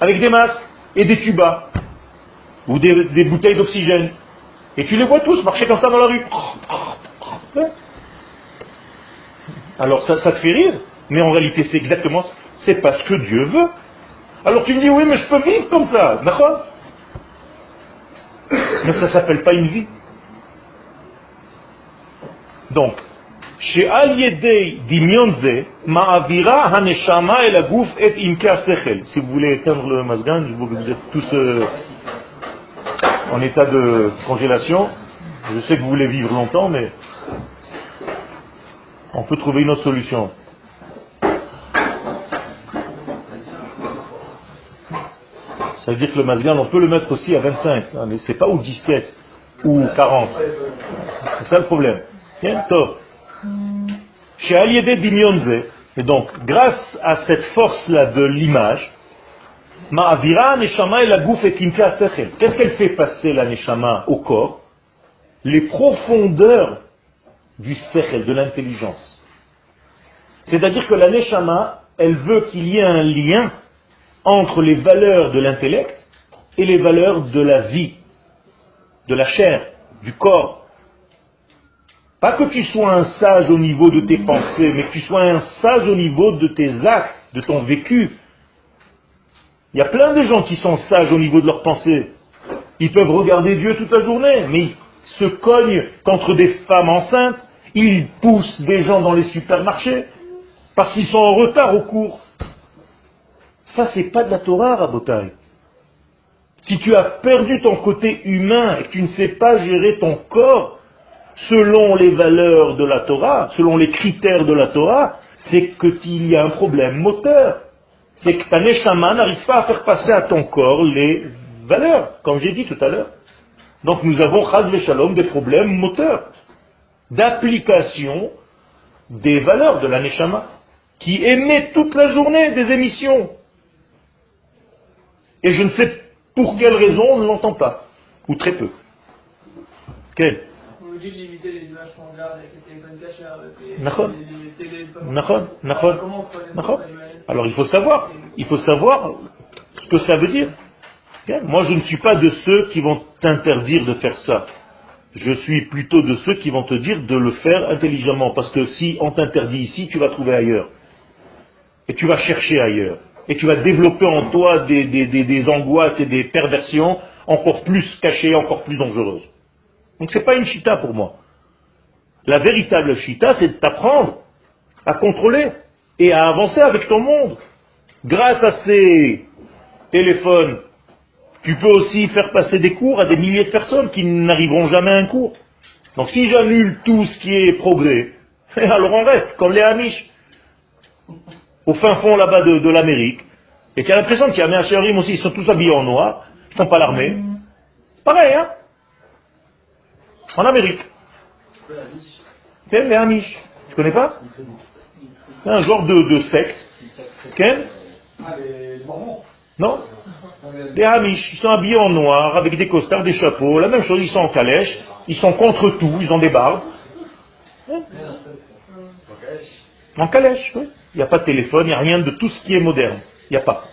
avec des masques, et des tubas, ou des, des bouteilles d'oxygène. Et tu les vois tous marcher comme ça dans la rue. Alors ça, te fait rire, mais en réalité c'est exactement ça. C'est parce que Dieu veut. Alors tu me dis, oui, mais je peux vivre comme ça, d'accord? Mais ça ne s'appelle pas une vie. Donc, chez Ma'avira Haneshama et et Imka Sechel. Si vous voulez éteindre le masgan, je vois que vous êtes tous euh, en état de congélation. Je sais que vous voulez vivre longtemps, mais on peut trouver une autre solution. Ça veut dire que le masgan, on peut le mettre aussi à 25, hein, mais c'est pas ou 17 ou 40. C'est ça le problème. Chez Aliédé Binyonze, et donc, grâce à cette force-là de l'image, Ma'avira Neshama et la gouf et Qu'est-ce qu'elle fait passer la Neshama au corps? Les profondeurs du Sechel, de l'intelligence. C'est-à-dire que la Neshama, elle veut qu'il y ait un lien entre les valeurs de l'intellect et les valeurs de la vie, de la chair, du corps. Pas que tu sois un sage au niveau de tes pensées, mais que tu sois un sage au niveau de tes actes, de ton vécu. Il y a plein de gens qui sont sages au niveau de leurs pensées. Ils peuvent regarder Dieu toute la journée, mais ils se cognent contre des femmes enceintes, ils poussent des gens dans les supermarchés, parce qu'ils sont en retard au cours. Ça, c'est pas de la Torah, Rabotai. Si tu as perdu ton côté humain et que tu ne sais pas gérer ton corps, selon les valeurs de la Torah, selon les critères de la Torah, c'est qu'il y a un problème moteur. C'est que ta neshama n'arrive pas à faire passer à ton corps les valeurs, comme j'ai dit tout à l'heure. Donc nous avons, chaz shalom, des problèmes moteurs, d'application des valeurs de la neshama, qui émet toute la journée des émissions. Et je ne sais pour quelle raison on ne l'entend pas, ou très peu. Quelle? Dit de limiter les images qu'on avec les téléphones cachés, Alors il faut savoir, il faut savoir ce que ça veut dire. Moi je ne suis pas de ceux qui vont t'interdire de faire ça. Je suis plutôt de ceux qui vont te dire de le faire intelligemment. Parce que si on t'interdit ici, tu vas trouver ailleurs. Et tu vas chercher ailleurs. Et tu vas développer en toi des, angoisses et des perversions encore plus cachées, encore plus dangereuses. Donc ce n'est pas une chita pour moi. La véritable chita, c'est d'apprendre à contrôler et à avancer avec ton monde. Grâce à ces téléphones, tu peux aussi faire passer des cours à des milliers de personnes qui n'arriveront jamais à un cours. Donc si j'annule tout ce qui est progrès, alors on reste comme les Amish, au fin fond là-bas de, l'Amérique, et tu as l'impression qu'il y a un aussi, ils sont tous habillés en noir, ils ne sont pas l'armée. Pareil, hein en Amérique. Ken, les Amish. Tu connais pas? C'est un genre de, de secte. Ken Non? Les Amish, ils sont habillés en noir, avec des costards, des chapeaux, la même chose, ils sont en calèche, ils sont contre tout, ils ont des barbes. En calèche, oui. Il n'y a pas de téléphone, il n'y a rien de tout ce qui est moderne. Il n'y a pas.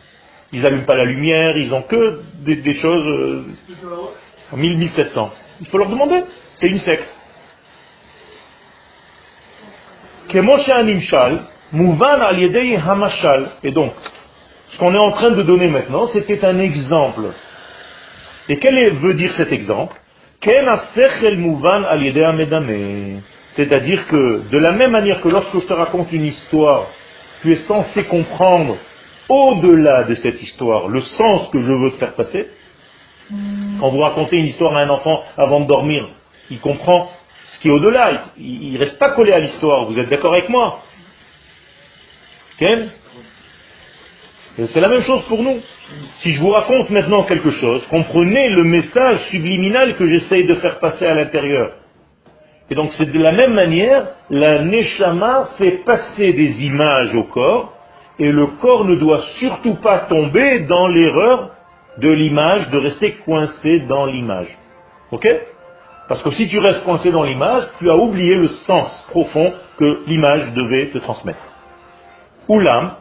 Ils n'allument pas la lumière, ils ont que des, choses euh, en 1700. Il faut leur demander. C'est une secte. Et donc, ce qu'on est en train de donner maintenant, c'était un exemple. Et quel veut dire cet exemple? C'est-à-dire que, de la même manière que lorsque je te raconte une histoire, tu es censé comprendre au-delà de cette histoire le sens que je veux te faire passer. Quand vous racontez une histoire à un enfant avant de dormir, il comprend ce qui est au-delà. Il ne reste pas collé à l'histoire. Vous êtes d'accord avec moi? C'est la même chose pour nous. Si je vous raconte maintenant quelque chose, comprenez le message subliminal que j'essaye de faire passer à l'intérieur. Et donc c'est de la même manière, la Neshama fait passer des images au corps, et le corps ne doit surtout pas tomber dans l'erreur de l'image, de rester coincé dans l'image. Ok? Parce que si tu restes coincé dans l'image, tu as oublié le sens profond que l'image devait te transmettre. Oulam,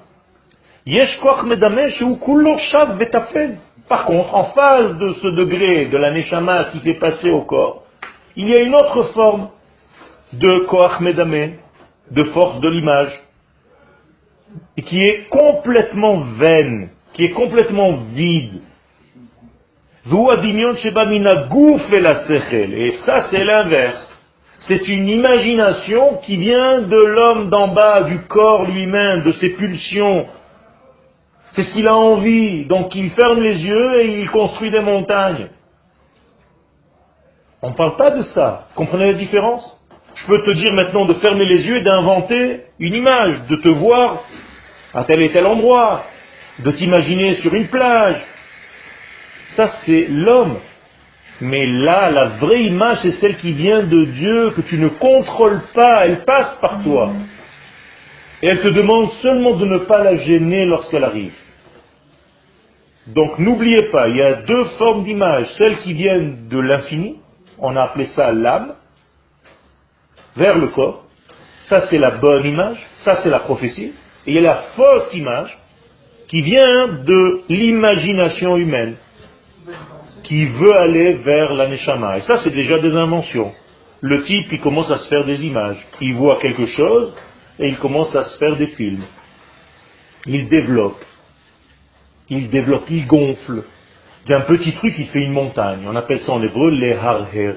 par contre, en face de ce degré de la neshama qui fait passer au corps, il y a une autre forme de koach medame, de force de l'image, qui est complètement vaine, qui est complètement vide. Et ça, c'est l'inverse. C'est une imagination qui vient de l'homme d'en bas, du corps lui-même, de ses pulsions. C'est ce qu'il a envie. Donc il ferme les yeux et il construit des montagnes. On ne parle pas de ça. Comprenez la différence? Je peux te dire maintenant de fermer les yeux et d'inventer une image, de te voir à tel et tel endroit, de t'imaginer sur une plage. Ça, c'est l'homme. Mais là, la vraie image, c'est celle qui vient de Dieu, que tu ne contrôles pas, elle passe par toi. Et elle te demande seulement de ne pas la gêner lorsqu'elle arrive. Donc n'oubliez pas, il y a deux formes d'image. Celles qui viennent de l'infini, on a appelé ça l'âme, vers le corps. Ça c'est la bonne image, ça c'est la prophétie. Et il y a la fausse image qui vient de l'imagination humaine, qui veut aller vers la Et ça c'est déjà des inventions. Le type, il commence à se faire des images. Il voit quelque chose et il commence à se faire des films. Il développe. Il développe, il gonfle. D'un petit truc, il fait une montagne. On appelle ça en hébreu les harher.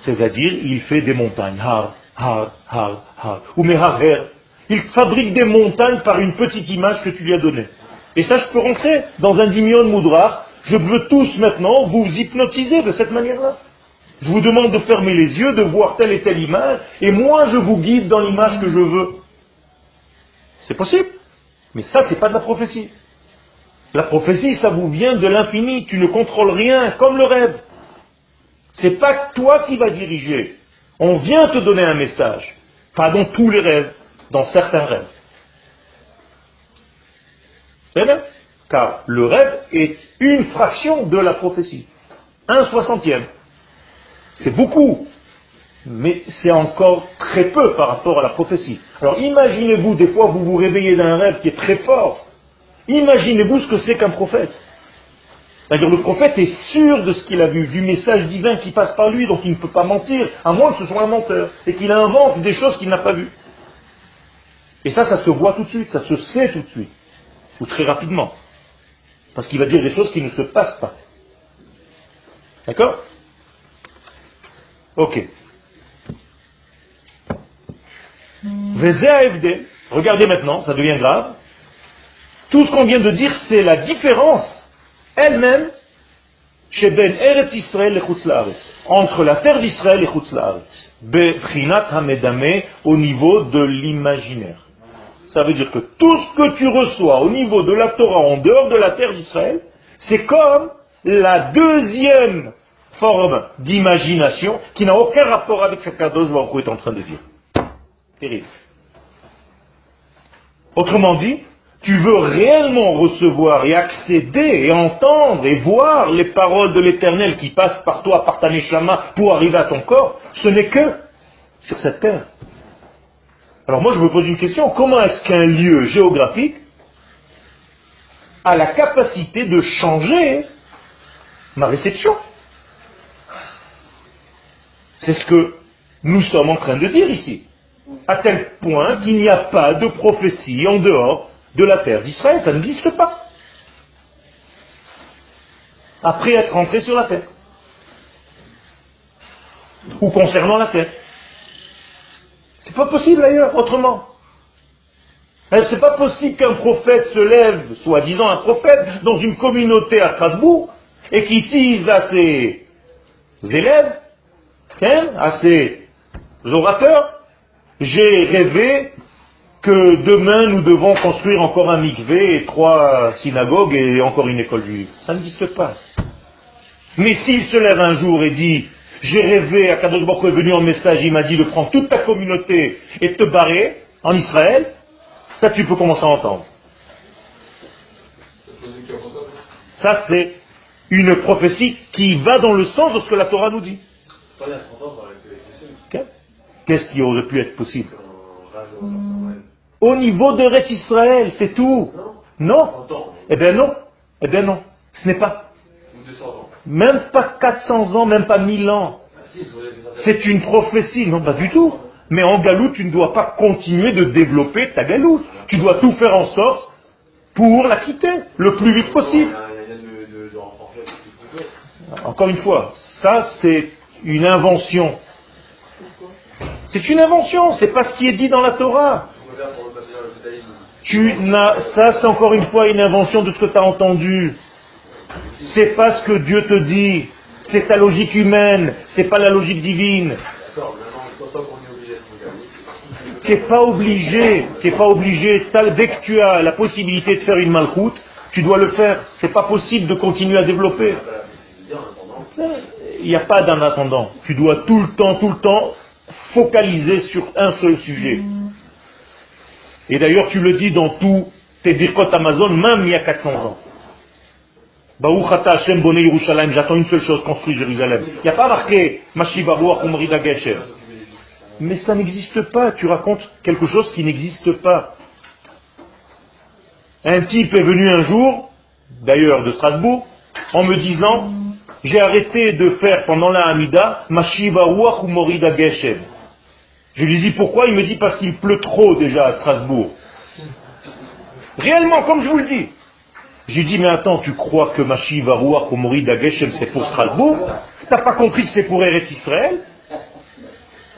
C'est-à-dire, il fait des montagnes. Har, har, har, har. Ou mais harher. Il fabrique des montagnes par une petite image que tu lui as donnée. Et ça, je peux rentrer dans un dimion moudra. Je veux tous maintenant vous hypnotiser de cette manière-là. Je vous demande de fermer les yeux, de voir telle et telle image, et moi je vous guide dans l'image que je veux. C'est possible. Mais ça, c'est pas de la prophétie. La prophétie, ça vous vient de l'infini. Tu ne contrôles rien, comme le rêve. C'est pas toi qui vas diriger. On vient te donner un message. Pas dans tous les rêves, dans certains rêves. C'est bien Car le rêve est une fraction de la prophétie. Un soixantième. C'est beaucoup. Mais c'est encore très peu par rapport à la prophétie. Alors imaginez-vous, des fois, vous vous réveillez d'un rêve qui est très fort. Imaginez-vous ce que c'est qu'un prophète. C'est-à-dire le prophète est sûr de ce qu'il a vu, du message divin qui passe par lui, donc il ne peut pas mentir, à moins que ce soit un menteur, et qu'il invente des choses qu'il n'a pas vues. Et ça, ça se voit tout de suite, ça se sait tout de suite, ou très rapidement. Parce qu'il va dire des choses qui ne se passent pas. D'accord? Ok. Regardez maintenant, ça devient grave. Tout ce qu'on vient de dire, c'est la différence elle-même chez Ben Eretz Israël et entre la terre d'Israël et Chutz Bechrinat Hamedame au niveau de l'imaginaire. Ça veut dire que tout ce que tu reçois au niveau de la Torah en dehors de la terre d'Israël, c'est comme la deuxième forme d'imagination qui n'a aucun rapport avec ce qu'Adosh Baruch est en train de dire. Terrible. Autrement dit, tu veux réellement recevoir et accéder et entendre et voir les paroles de l'éternel qui passent par toi, par ta neshama, pour arriver à ton corps, ce n'est que sur cette terre. Alors moi je me pose une question, comment est-ce qu'un lieu géographique a la capacité de changer ma réception? C'est ce que nous sommes en train de dire ici. À tel point qu'il n'y a pas de prophétie en dehors de la terre d'Israël. Ça n'existe pas. Après être rentré sur la terre. Ou concernant la terre. C'est pas possible ailleurs, autrement. C'est pas possible qu'un prophète se lève, soi-disant un prophète, dans une communauté à Strasbourg, et qui dise à ses élèves, à ses orateurs, j'ai rêvé que demain nous devons construire encore un mikvé et trois synagogues et encore une école juive. Ça n'existe pas. Mais s'il se lève un jour et dit, j'ai rêvé, à Kadosh Baruch est venu en message, il m'a dit de prendre toute ta communauté et de te barrer en Israël, ça tu peux commencer à entendre. Ça c'est une prophétie qui va dans le sens de ce que la Torah nous dit. Qu'est-ce qui aurait pu être possible? Au niveau de Ret Israël, c'est tout. Non? Eh bien non. Eh bien non. Ce n'est pas. Même pas 400 ans, même pas 1000 ans. Ah, c'est une prophétie. Non, pas du tout. Mais en galoute, tu ne dois pas continuer de développer ta galoute. Tu dois tout faire en sorte pour la quitter le plus vite possible. Encore une fois, ça c'est une invention. C'est une invention, c'est pas ce qui est dit dans la Torah. Tu n'as, ça c'est encore une fois une invention de ce que tu as entendu. C'est pas ce que Dieu te dit. C'est ta logique humaine, c'est pas la logique divine. Tu n'es pas obligé, tu pas obligé, dès que tu as la possibilité de faire une malchoute, tu dois le faire. C'est pas possible de continuer à développer. Il n'y a pas d'un attendant. Tu dois tout le temps, tout le temps focaliser sur un seul sujet. Et d'ailleurs, tu le dis dans tous tes birkot Amazon, même il y a 400 ans. Hashem Yerushalayim, j'attends une seule chose, construire Jérusalem. Il n'y a pas marqué. Mais ça n'existe pas, tu racontes quelque chose qui n'existe pas. Un type est venu un jour, d'ailleurs de Strasbourg, en me disant J'ai arrêté de faire pendant la Hamida Mashibaruach Umrida Geshem. Je lui dis pourquoi? Il me dit parce qu'il pleut trop déjà à Strasbourg. Réellement, comme je vous le dis. J'ai dit, mais attends, tu crois que Mashi Varouach ou Mori Dageshem c'est pour Strasbourg? T'as pas compris que c'est pour Eretz Israël?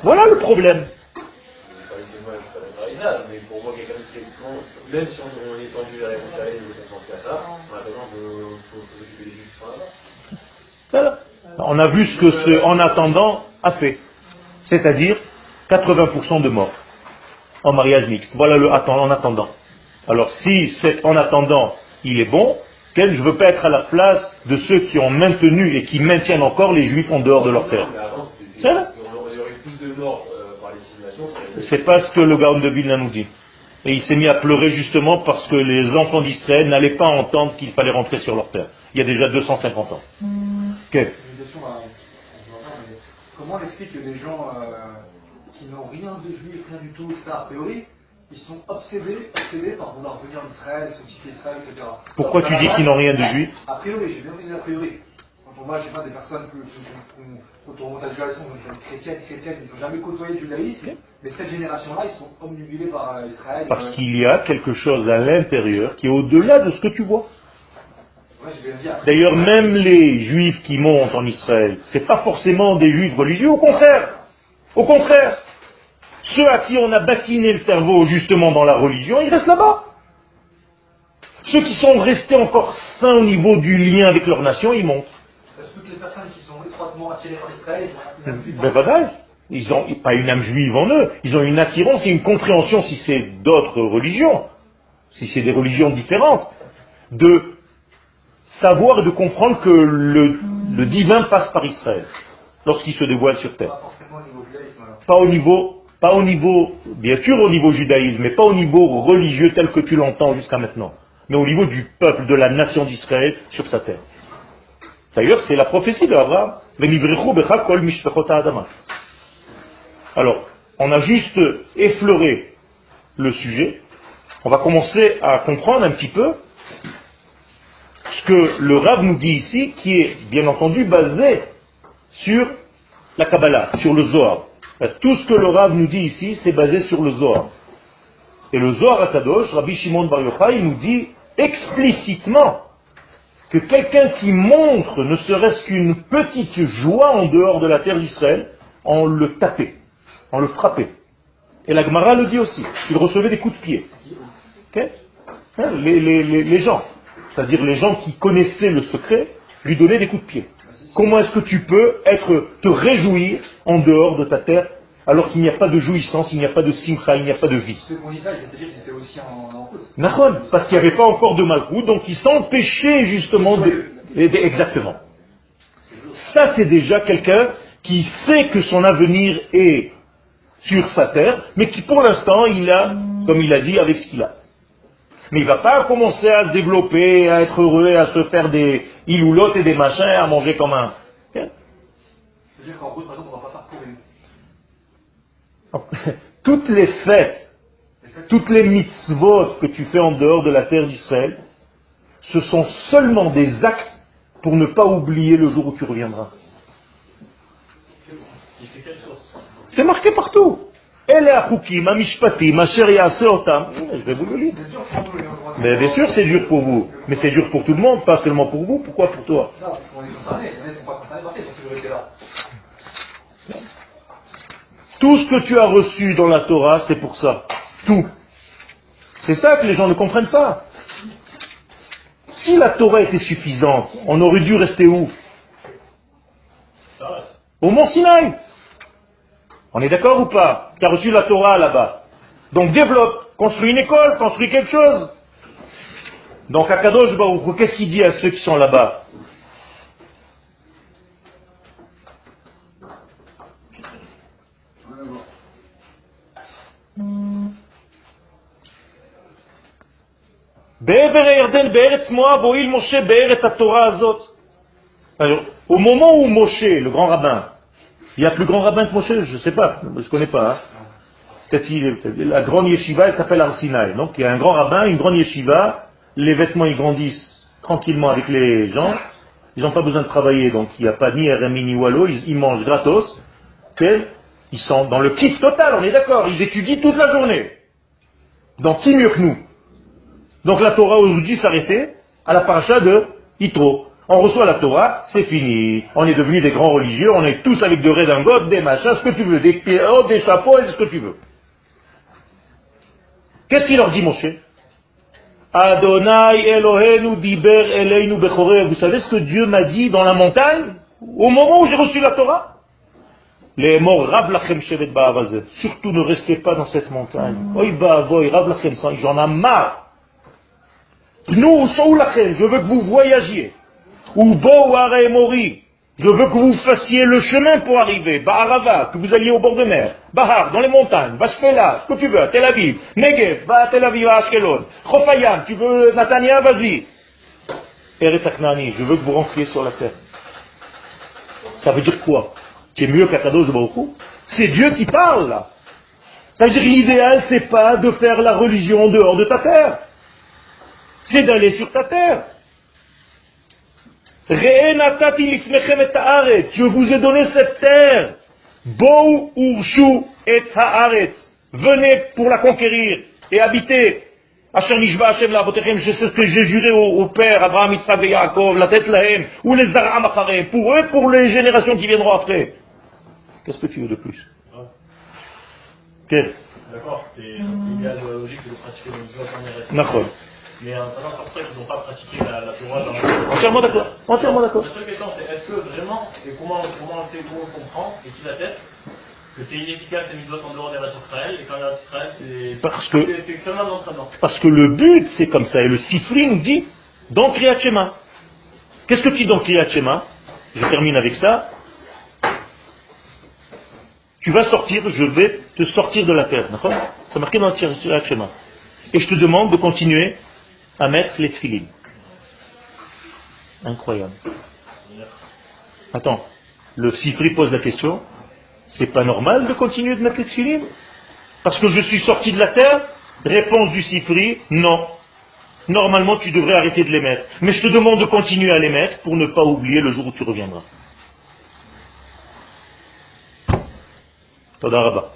Voilà le problème. Même si on est tendu vu ce que ce en attendant a fait. C'est-à-dire 80% de morts en mariage mixte. Voilà le en attendant. Alors si c'est en attendant il est bon, je ne veux pas être à la place de ceux qui ont maintenu et qui maintiennent encore les juifs en dehors de leur terre. C'est pas ce que le Gaon de Vilna nous dit. Et il s'est mis à pleurer justement parce que les enfants d'Israël n'allaient pas entendre qu'il fallait rentrer sur leur terre. Il y a déjà 250 ans. Hmm. Comment on explique que des gens euh, qui n'ont rien de juif, rien du tout, ça a priori, ils sont obsédés, obsédés par vouloir venir en Israël, s'occuper Israël, etc. Pourquoi tu dis qu'ils n'ont rien de juif A priori, j'ai bien dit a priori. Voit, je sais pas, des personnes qui, quand on remonte à la génération, chrétiennes, chrétiennes, ils n'ont jamais côtoyé le judaïsme, mais cette génération-là, ils sont omnibulés par euh, Israël. Parce euh, qu'il y a quelque chose à l'intérieur qui est au-delà de ce que tu vois. D'ailleurs, même les juifs qui montent en Israël, ce n'est pas forcément des juifs religieux, au contraire. Au contraire. Ceux à qui on a bassiné le cerveau justement dans la religion, ils restent là-bas. Ceux qui sont restés encore sains au niveau du lien avec leur nation, ils montent. Personnes qui sont étroitement attirées par Israël, ben, ils n'ont pas une âme juive en eux, ils ont une attirance et une compréhension, si c'est d'autres religions, si c'est des religions différentes, de savoir et de comprendre que le, le divin passe par Israël lorsqu'il se dévoile sur terre. Pas au niveau pas au niveau, bien sûr au niveau judaïsme, mais pas au niveau religieux tel que tu l'entends jusqu'à maintenant, mais au niveau du peuple, de la nation d'Israël sur sa terre. D'ailleurs, c'est la prophétie d'Abraham. Alors, on a juste effleuré le sujet. On va commencer à comprendre un petit peu ce que le Rav nous dit ici, qui est bien entendu basé sur la Kabbalah, sur le Zohar. Euh, tout ce que le Rav nous dit ici, c'est basé sur le Zohar. Et le Zohar Akadosh, Rabbi Shimon Bar Yochai, nous dit explicitement que quelqu'un qui montre ne serait-ce qu'une petite joie en dehors de la terre d'Israël, on le tapait, on le frappait. Et la Gemara le dit aussi, il recevait des coups de pied. Hein, les, gens, c'est-à-dire les gens qui connaissaient le secret, lui donnaient des coups de pied. Comment est-ce que tu peux être, te réjouir en dehors de ta terre alors qu'il n'y a pas de jouissance, il n'y a pas de simcha, il n'y a pas de vie parce qu'il n'y avait pas encore de malchut, donc ils s'empêchaient justement de, Exactement. Ça, c'est déjà quelqu'un qui sait que son avenir est sur sa terre, mais qui pour l'instant, il a, comme il a dit, avec ce qu'il a. Mais il ne va pas commencer à se développer, à être heureux, à se faire des iloulottes et des machins, à manger comme un. C'est-à-dire qu'en par exemple, on ne va pas parcourir. Toutes les fêtes, toutes les mitzvot que tu fais en dehors de la terre d'Israël, ce sont seulement des actes pour ne pas oublier le jour où tu reviendras. C'est marqué partout. Je vais vous le lire. Mais bien sûr, c'est dur pour vous. Mais c'est dur pour tout le monde, pas seulement pour vous. Pourquoi pour toi? Tout ce que tu as reçu dans la Torah, c'est pour ça. Tout. C'est ça que les gens ne comprennent pas. Si la Torah était suffisante, on aurait dû rester où? Au Mont Sinaï. On est d'accord ou pas? Tu as reçu la Torah là-bas. Donc développe, construis une école, construis quelque chose. Donc Akadosh Baruch qu'est-ce qu'il dit à ceux qui sont là-bas? Au moment où Moshe, le grand rabbin, il y a plus grand rabbin que Moshe, je ne sais pas, je ne connais pas. Hein. La grande yeshiva, elle s'appelle Arsinaï. Donc il y a un grand rabbin, une grande yeshiva, les vêtements ils grandissent tranquillement avec les gens, ils n'ont pas besoin de travailler, donc il n'y a pas ni RMI ni Wallo, ils, mangent gratos, ils sont dans le kiff total, on est d'accord, ils étudient toute la journée. Donc qui mieux que nous? Donc la Torah aujourd'hui s'arrêtait à la paracha de Yitro. On reçoit la Torah, c'est fini. On est devenus des grands religieux, on est tous avec des redingotes, des machins, ce que tu veux, des, oh, des chapeaux et ce que tu veux. Qu'est-ce qu'il leur dit, Moshe Adonai Elohenu diber eleinu bechore. Vous savez ce que Dieu m'a dit dans la montagne au moment où j'ai reçu la Torah? Les morts rav lachem shevet Surtout ne restez pas dans cette montagne. Oi ba'avoy rav lachem j'en ai marre. Nous, je veux que vous voyagiez. Ou mori. Je veux que vous fassiez le chemin pour arriver. Baharava, que vous alliez au bord de mer. Bahar, dans les montagnes. Bashfela, ce que tu veux, à Tel Aviv. Negev, va à Tel Aviv, à Ashkelon. Chofayam, tu veux Natania, vas-y. Eretaknani, je veux que vous rentriez sur la terre. Ça veut dire quoi? Tu es mieux qu'Akadosh Baruch C'est Dieu qui parle là. Ça veut dire l'idéal, c'est pas de faire la religion dehors de ta terre. C'est d'aller sur ta terre. Je vous ai donné cette terre. Bou urshu et haaretz. Venez pour la conquérir et habiter. Asher nishba Hashem la je sais ce que j'ai juré au, père Abraham, Yitzhak et Yaakov, la tête lahem, ou les Zaram pour eux, pour les générations qui viendront après. Qu'est-ce que tu veux de plus? Quel? D'accord, c'est l'idéal logique de pratiquer le mais en pour ça qu'ils n'ont pas pratiqué la, la Torah dans la Entièrement d'accord. Entièrement d'accord. La seule question c'est est-ce que vraiment, et comment, comment on sait, comment on comprend, et qui la tête, que c'est inefficace les mitzvot en dehors des Israël, et quand les Israël, c'est parce que, c'est seulement l'entraînement. Parce que le but, c'est comme ça, et le Sifri dit dans Kriyat Shema. Qu'est-ce que tu dis dans Kriyat Shema? Je termine avec ça. Tu vas sortir, je vais te sortir de la terre. D'accord? C'est marqué dans Kriyat Shema. Et je te demande de continuer à mettre les tefilines. Incroyable. Attends, le Sifri pose la question, c'est pas normal de continuer de mettre les tefilines? Parce que je suis sorti de la terre Réponse du Sifri, non. Normalement, tu devrais arrêter de les mettre. Mais je te demande de continuer à les mettre pour ne pas oublier le jour où tu reviendras. Toda